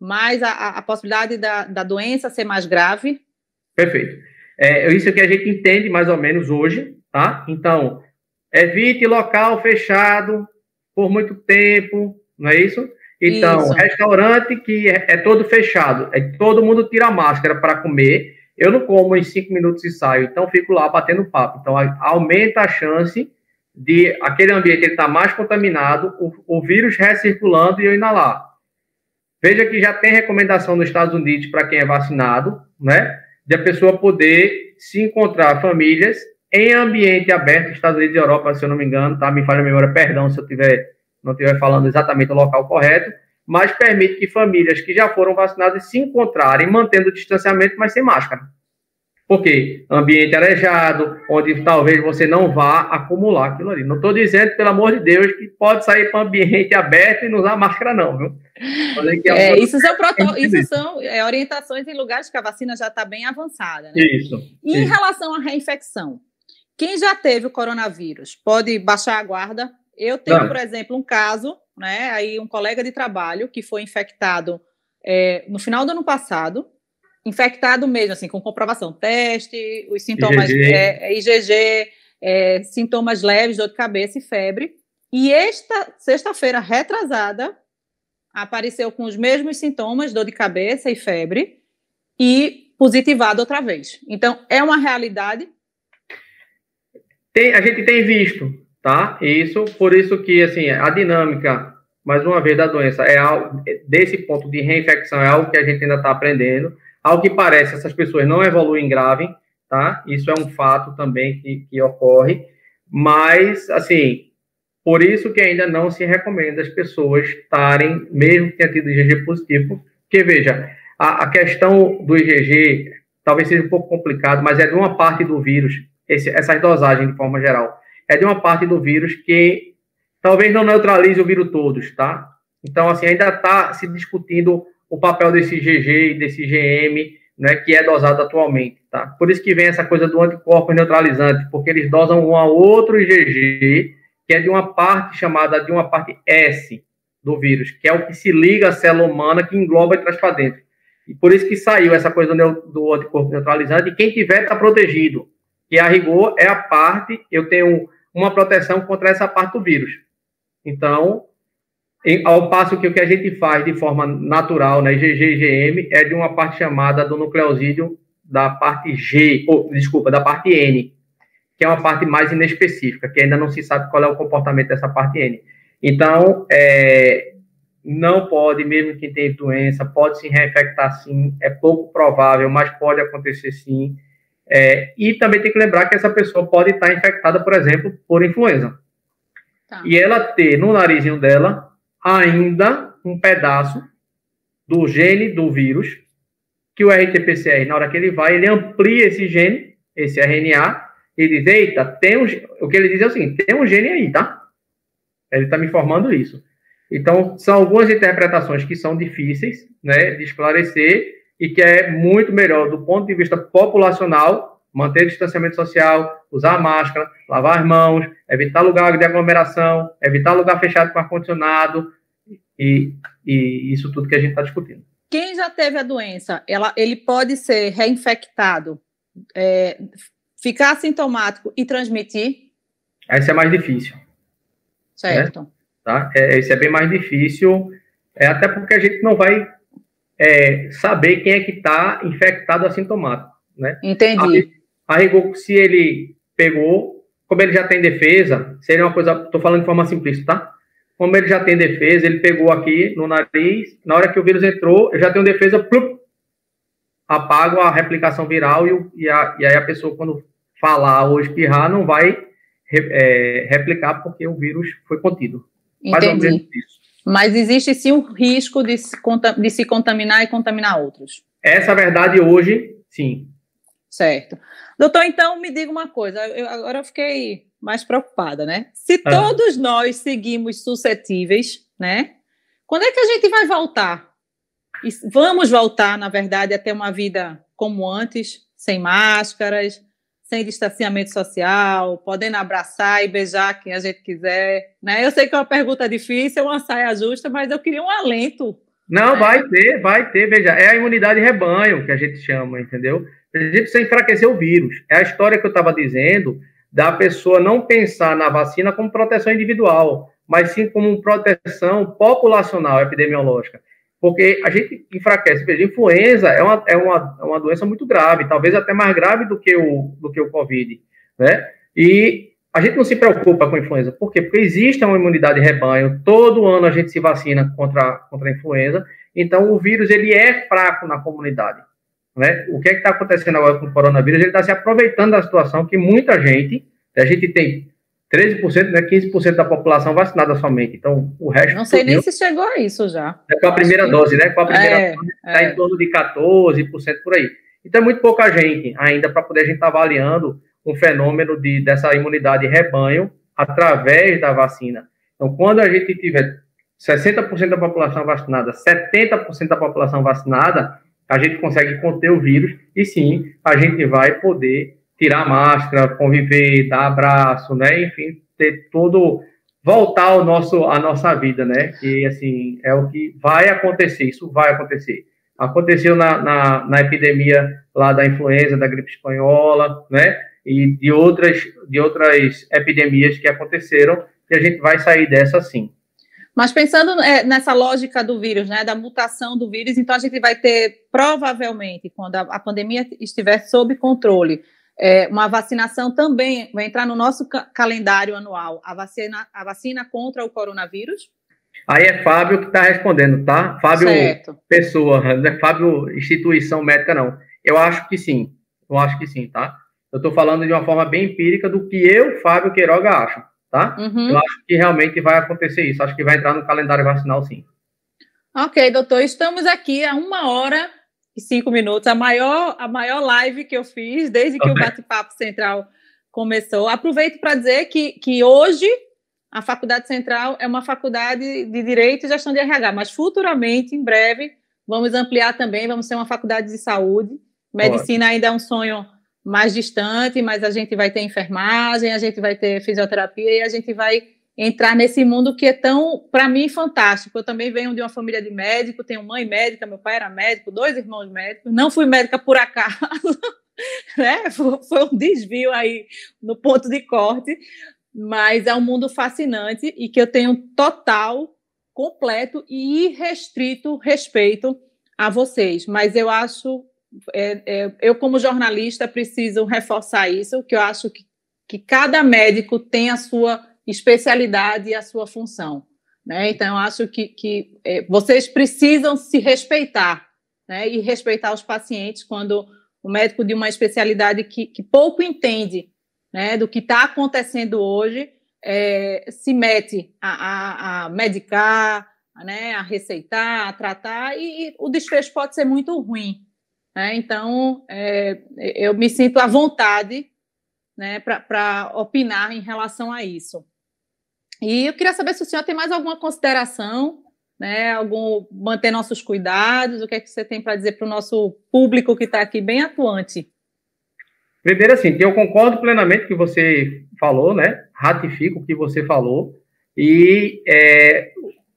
mais a, a possibilidade da, da doença ser mais grave. Perfeito. É isso que a gente entende mais ou menos hoje, tá? Então, evite local fechado por muito tempo, não é isso? Então, isso. restaurante que é, é, todo fechado, é todo mundo tira a máscara para comer. Eu não como em cinco minutos e saio, então fico lá batendo papo. Então, aumenta a chance de aquele ambiente estar tá mais contaminado, o, o vírus recirculando e eu inalar. Veja que já tem recomendação nos Estados Unidos para quem é vacinado, né? de a pessoa poder se encontrar famílias em ambiente aberto, Estados Unidos e Europa, se eu não me engano, tá? Me falha a memória, perdão se eu tiver, não estiver falando exatamente o local correto, mas permite que famílias que já foram vacinadas se encontrarem, mantendo o distanciamento, mas sem máscara. Porque ambiente arejado, onde talvez você não vá acumular aquilo ali. Não estou dizendo, pelo amor de Deus, que pode sair para ambiente aberto e não usar máscara, não, viu? É, é, isso são, proto... isso são é, orientações em lugares que a vacina já está bem avançada. Né? Isso. E isso. em relação à reinfecção, quem já teve o coronavírus pode baixar a guarda. Eu tenho, não. por exemplo, um caso, né? Aí um colega de trabalho que foi infectado é, no final do ano passado infectado mesmo, assim, com comprovação, teste, os sintomas IgG, é, IgG é, é, sintomas leves, dor de cabeça e febre. E esta sexta-feira retrasada apareceu com os mesmos sintomas, dor de cabeça e febre, e positivado outra vez. Então, é uma realidade. Tem, a gente tem visto, tá? Isso, por isso que, assim, a dinâmica, mais uma vez, da doença é algo, desse ponto de reinfecção, é algo que a gente ainda está aprendendo ao que parece, essas pessoas não evoluem grave, tá? Isso é um fato também que, que ocorre, mas, assim, por isso que ainda não se recomenda as pessoas estarem, mesmo que tenha tido IgG positivo, porque, veja, a, a, questão do IgG talvez seja um pouco complicado, mas é de uma parte do vírus, esse, essas dosagens de forma geral, é de uma parte do vírus que talvez não neutralize o vírus todos, tá? Então, assim, ainda está se discutindo o papel desse GG e desse GM, né, que é dosado atualmente, tá? Por isso que vem essa coisa do anticorpo neutralizante, porque eles dosam um a outro IgG, que é de uma parte chamada de uma parte S do vírus, que é o que se liga à célula humana que engloba e traz para dentro. E por isso que saiu essa coisa do, do anticorpo neutralizante, e quem tiver está protegido, que a rigor é a parte, eu tenho uma proteção contra essa parte do vírus. Então, ao passo que o que a gente faz de forma natural, né, GGGM, é de uma parte chamada do nucleosídeo da parte G, ou, desculpa, da parte N, que é uma parte mais inespecífica, que ainda não se sabe qual é o comportamento dessa parte N. Então, é, não pode, mesmo quem tem doença, pode se reinfectar sim, é pouco provável, mas pode acontecer sim. É, e também tem que lembrar que essa pessoa pode estar infectada, por exemplo, por influenza. Tá. E ela ter no narizinho dela ainda um pedaço do gene do vírus, que o RT-PCR, na hora que ele vai, ele amplia esse gene, esse RNA, e diz, eita, tem um, o que ele diz é o seguinte, tem um gene aí, tá? Ele está me informando isso. Então, são algumas interpretações que são difíceis, né, de esclarecer, e que é muito melhor, do ponto de vista populacional, manter o distanciamento social, usar máscara, lavar as mãos, evitar lugar de aglomeração, evitar lugar fechado com ar-condicionado e, e isso tudo que a gente está discutindo. Quem já teve a doença, ela, ele pode ser reinfectado, é, ficar sintomático e transmitir? Esse é mais difícil. Certo. Né? Tá? É, esse é bem mais difícil, é, até porque a gente não vai é, saber quem é que está infectado assintomático. Né? Entendi. A, a rigor, se ele pegou, como ele já tem defesa, seria uma coisa, estou falando de forma simplista, tá? Como ele já tem defesa, ele pegou aqui no nariz, na hora que o vírus entrou, eu já tenho defesa, plup, apago a replicação viral e, e, a, e aí a pessoa, quando falar ou espirrar, não vai é, replicar porque o vírus foi contido. Entendi. Mas existe sim o risco de se, de se contaminar e contaminar outros. Essa verdade hoje, sim. Certo. Doutor, então me diga uma coisa. Eu, agora eu fiquei mais preocupada, né? Se ah. todos nós seguimos suscetíveis, né? Quando é que a gente vai voltar? E vamos voltar, na verdade, a ter uma vida como antes, sem máscaras, sem distanciamento social, podendo abraçar e beijar quem a gente quiser, né? Eu sei que é uma pergunta difícil, uma saia justa, mas eu queria um alento. Não, né? vai ter, vai ter, veja, é a imunidade rebanho que a gente chama, entendeu? A gente precisa enfraquecer o vírus. É a história que eu estava dizendo da pessoa não pensar na vacina como proteção individual, mas sim como proteção populacional, epidemiológica. Porque a gente enfraquece. Veja, influenza é uma, é, uma, é uma doença muito grave, talvez até mais grave do que o, do que o Covid, né? E a gente não se preocupa com a influenza. Por quê? Porque existe uma imunidade rebanho, todo ano a gente se vacina contra, contra a influenza, então o vírus ele é fraco na comunidade. Né? O que é está acontecendo agora com o coronavírus? Ele está se aproveitando da situação que muita gente, a gente tem 13%, né, 15% da população vacinada somente. Então, o resto. Não sei nem se chegou a isso já. É com a primeira que... dose, né? Com a primeira é, dose, está é. em torno de 14% por aí. Então, é muito pouca gente ainda para poder a gente estar tá avaliando um fenômeno de, dessa imunidade rebanho através da vacina. Então, quando a gente tiver 60% da população vacinada, 70% da população vacinada, a gente consegue conter o vírus e sim, a gente vai poder tirar máscara, conviver, dar abraço, né? Enfim, ter todo voltar ao nosso a nossa vida, né? Que assim é o que vai acontecer, isso vai acontecer. Aconteceu na, na, na epidemia lá da influenza, da gripe espanhola, né? E de outras de outras epidemias que aconteceram e a gente vai sair dessa sim. Mas pensando é, nessa lógica do vírus, né, da mutação do vírus, então a gente vai ter, provavelmente, quando a, a pandemia estiver sob controle, é, uma vacinação também vai entrar no nosso ca calendário anual, a vacina, a vacina contra o coronavírus? Aí é Fábio que está respondendo, tá? Fábio certo. Pessoa, não é Fábio Instituição Médica, não. Eu acho que sim, eu acho que sim, tá? Eu estou falando de uma forma bem empírica do que eu, Fábio Queiroga, acho tá? Uhum. Eu acho que realmente vai acontecer isso. Acho que vai entrar no calendário vacinal, sim. Ok, doutor. Estamos aqui há uma hora e cinco minutos, a maior, a maior live que eu fiz desde que okay. o Bate-Papo Central começou. Aproveito para dizer que, que hoje a Faculdade Central é uma faculdade de Direito e Gestão de RH, mas futuramente, em breve, vamos ampliar também, vamos ser uma faculdade de saúde. Medicina ainda é um sonho mais distante, mas a gente vai ter enfermagem, a gente vai ter fisioterapia e a gente vai entrar nesse mundo que é tão, para mim, fantástico. Eu também venho de uma família de médico, tenho mãe médica, meu pai era médico, dois irmãos médicos, não fui médica por acaso, né? Foi um desvio aí no ponto de corte, mas é um mundo fascinante e que eu tenho total, completo e irrestrito respeito a vocês. Mas eu acho é, é, eu, como jornalista, preciso reforçar isso, que eu acho que, que cada médico tem a sua especialidade e a sua função. Né? Então, eu acho que, que é, vocês precisam se respeitar né? e respeitar os pacientes quando o médico de uma especialidade que, que pouco entende né, do que está acontecendo hoje é, se mete a, a, a medicar, né, a receitar, a tratar, e, e o desfecho pode ser muito ruim. Né? Então, é, eu me sinto à vontade né, para opinar em relação a isso. E eu queria saber se o senhor tem mais alguma consideração, né, algum manter nossos cuidados, o que é que você tem para dizer para o nosso público que está aqui bem atuante? Primeiro, assim, eu concordo plenamente com o que você falou, né? Ratifico o que você falou. E é,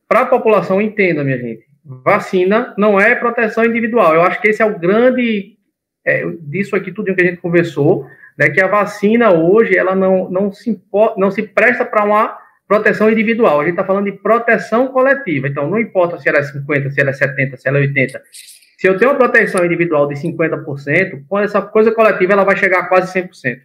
para a população, entenda, minha gente, vacina não é proteção individual. Eu acho que esse é o grande é, disso aqui, tudo que a gente conversou, né, que a vacina hoje ela não, não, se, não se presta para uma proteção individual. A gente está falando de proteção coletiva. Então, não importa se ela é 50%, se ela é 70%, se ela é 80%. Se eu tenho uma proteção individual de 50%, com essa coisa coletiva ela vai chegar a quase 100%.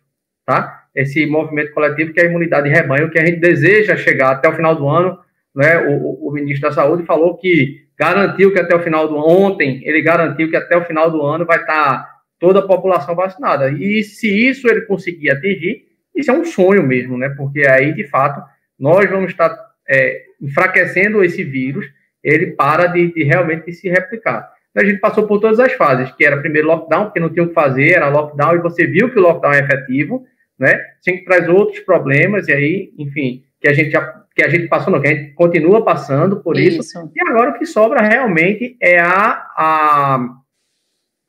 Tá? Esse movimento coletivo que é a imunidade de rebanho, que a gente deseja chegar até o final do ano. Né? O, o, ministro da Saúde falou que garantiu que até o final do ontem, ele garantiu que até o final do ano vai estar toda a população vacinada. E se isso ele conseguir atingir, isso é um sonho mesmo, né? Porque aí, de fato, nós vamos estar é, enfraquecendo esse vírus, ele para de, de realmente se replicar. Então, a gente passou por todas as fases, que era primeiro lockdown, porque não tinha o que fazer, era lockdown, e você viu que o lockdown é efetivo, né? Sem que traz outros problemas, e aí, enfim, que a gente já, que a gente passou, não, que a gente continua passando por isso. isso. E agora o que sobra realmente é a, a,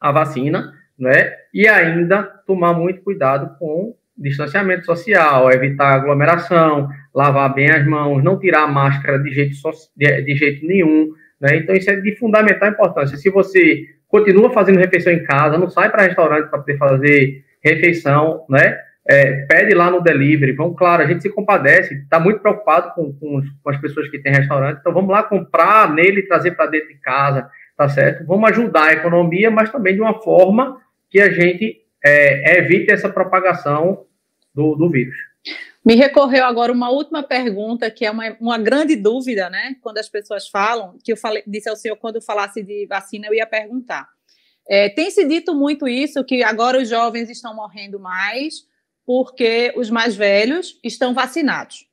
a vacina, né? E ainda tomar muito cuidado com distanciamento social, evitar aglomeração, lavar bem as mãos, não tirar a máscara de jeito, de, de jeito nenhum, né? Então isso é de fundamental importância. Se você continua fazendo refeição em casa, não sai para restaurante para poder fazer refeição, né? É, pede lá no delivery, vamos, claro, a gente se compadece, está muito preocupado com, com, com, as pessoas que têm restaurante, então vamos lá comprar nele trazer para dentro de casa, tá certo? Vamos ajudar a economia, mas também de uma forma que a gente é, evite essa propagação do, do vírus. Me recorreu agora uma última pergunta, que é uma, uma grande dúvida, né? Quando as pessoas falam, que eu falei, disse ao senhor quando falasse de vacina, eu ia perguntar. É, tem se dito muito isso, que agora os jovens estão morrendo mais porque os mais velhos estão vacinados.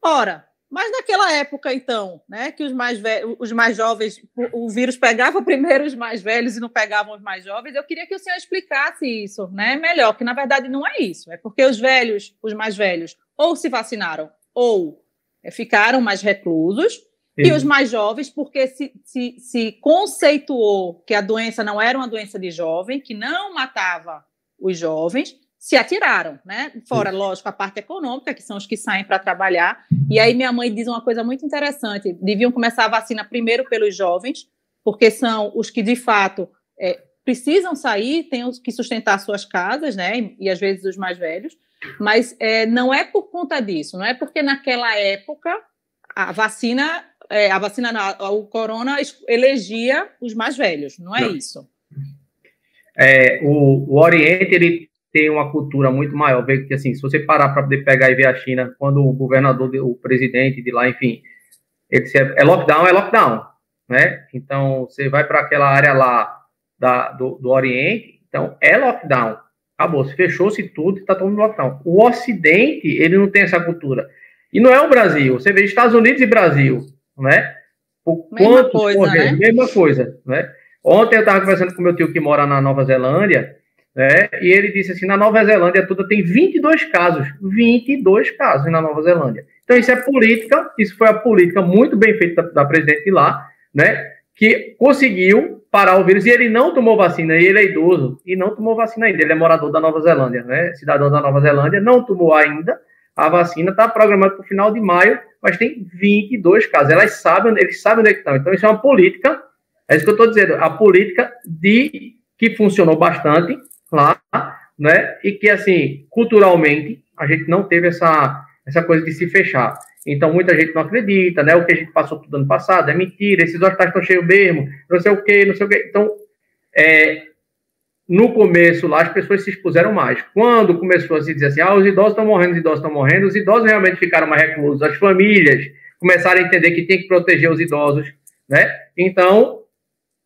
Ora, mas naquela época, então, né, que os mais, os mais jovens, o, vírus pegava primeiro os mais velhos e não pegavam os mais jovens, eu queria que o senhor explicasse isso, né, melhor, que na verdade não é isso, é porque os velhos, os mais velhos, ou se vacinaram, ou é, ficaram mais reclusos, e os mais jovens, porque se, se, se conceituou que a doença não era uma doença de jovem, que não matava os jovens, se atiraram, né? Fora, lógico, a parte econômica, que são os que saem para trabalhar. E aí minha mãe diz uma coisa muito interessante: deviam começar a vacina primeiro pelos jovens, porque são os que de fato é, precisam sair, têm que sustentar suas casas, né? E, e às vezes os mais velhos. Mas é, não é por conta disso, não é porque naquela época a vacina, é, a vacina, o corona elegia os mais velhos, não é não. isso. É, o, o Oriente ele tem uma cultura muito maior. Ver que, assim, se você parar para poder pegar e ver a China, quando o governador, o presidente de lá, enfim, ele disse, é lockdown, é lockdown, né? Então, você vai para aquela área lá da, do, do Oriente, então é lockdown. Acabou, se fechou-se tudo está todo mundo lockdown. O Ocidente, ele não tem essa cultura. E não é o Brasil. Você vê Estados Unidos e Brasil, né? Por mesma coisa, né? Mesma coisa, né? Ontem eu estava conversando com meu tio que mora na Nova Zelândia, né? E ele disse assim: na Nova Zelândia toda tem 22 casos, 22 casos na Nova Zelândia. Então, isso é política, isso foi a política muito bem feita da, da presidente de lá, né? Que conseguiu parar o vírus e ele não tomou vacina, e ele é idoso e não tomou vacina ainda. Ele é morador da Nova Zelândia, né? Cidadão da Nova Zelândia, não tomou ainda a vacina, está programado para o final de maio, mas tem 22 casos. Elas sabem, eles sabem onde é que estão. Então, isso é uma política, é isso que eu estou dizendo, a política de que funcionou bastante lá, né? E que, assim, culturalmente, a gente não teve essa, essa coisa de se fechar. Então, muita gente não acredita, né? O que a gente passou tudo ano passado é mentira, esses hospitais estão cheios mesmo, não sei o quê, não sei o quê. Então, é, no começo lá, as pessoas se expuseram mais. Quando começou a se dizer assim, ah, os idosos estão morrendo, os idosos estão morrendo, os idosos realmente ficaram mais reclusos, as famílias começaram a entender que tem que proteger os idosos, né? Então,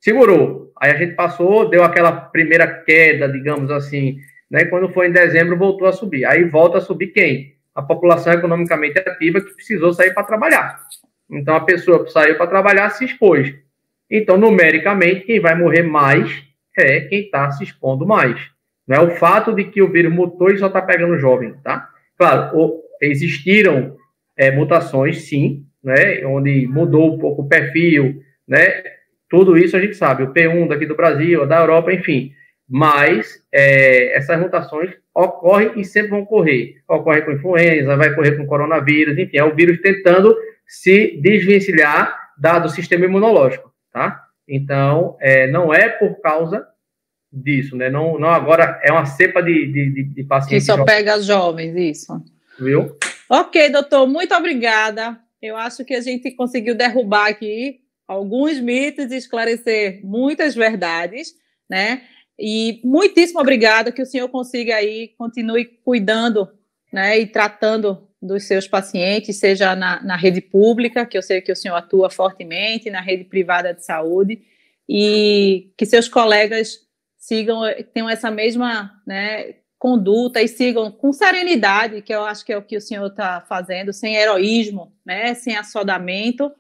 segurou. Aí a gente passou, deu aquela primeira queda, digamos assim, né? Quando foi em dezembro, voltou a subir. Aí volta a subir quem? A população economicamente ativa que precisou sair para trabalhar. Então a pessoa que saiu para trabalhar se expôs. Então, numericamente, quem vai morrer mais é quem está se expondo mais. Não é o fato de que o vírus mutou e só está pegando jovem, tá? Claro, existiram é, mutações, sim, né? Onde mudou um pouco o perfil, né? Tudo isso a gente sabe, o P1 daqui do Brasil, da Europa, enfim. mas é, essas mutações ocorrem e sempre vão ocorrer. Ocorre com influenza, vai ocorrer com coronavírus, enfim, é o vírus tentando se desvencilhar da, do sistema imunológico, tá? Então, é, não é por causa disso, né? Não, não agora é uma cepa de, de, de pacientes. Que só pega as jovens, isso. Viu? Ok, doutor, muito obrigada. Eu acho que a gente conseguiu derrubar aqui alguns mitos e esclarecer muitas verdades, né? E muitíssimo obrigada que o senhor consiga aí, continue cuidando, né, e tratando dos seus pacientes, seja na, na rede pública, que eu sei que o senhor atua fortemente, na rede privada de saúde, e que seus colegas sigam, tenham essa mesma, né, conduta e sigam com serenidade, que eu acho que é o que o senhor está fazendo, sem heroísmo, né, sem assodamento,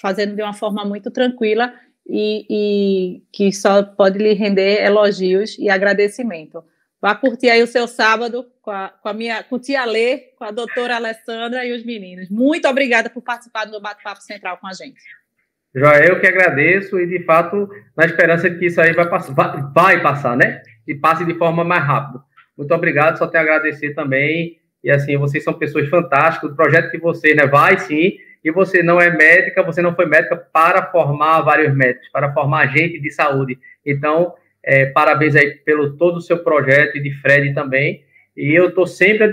fazendo de uma forma muito tranquila e, e, que só pode lhe render elogios e agradecimento. Vá curtir aí o seu sábado com a, com a minha com tia Lê, com a doutora Alessandra e os meninos. Muito obrigada por participar do bate-papo central com a gente. Joia, eu que agradeço e, de fato, na esperança de que isso aí vai, vai, vai passar, né? E passe de forma mais rápida. Muito obrigado, só tenho a agradecer também. E assim, vocês são pessoas fantásticas. O projeto que vocês, né, vai sim. E você não é médica, você não foi médica para formar vários médicos, para formar gente de saúde. Então, é, parabéns aí pelo todo o seu projeto e de Fred também. E eu estou sempre à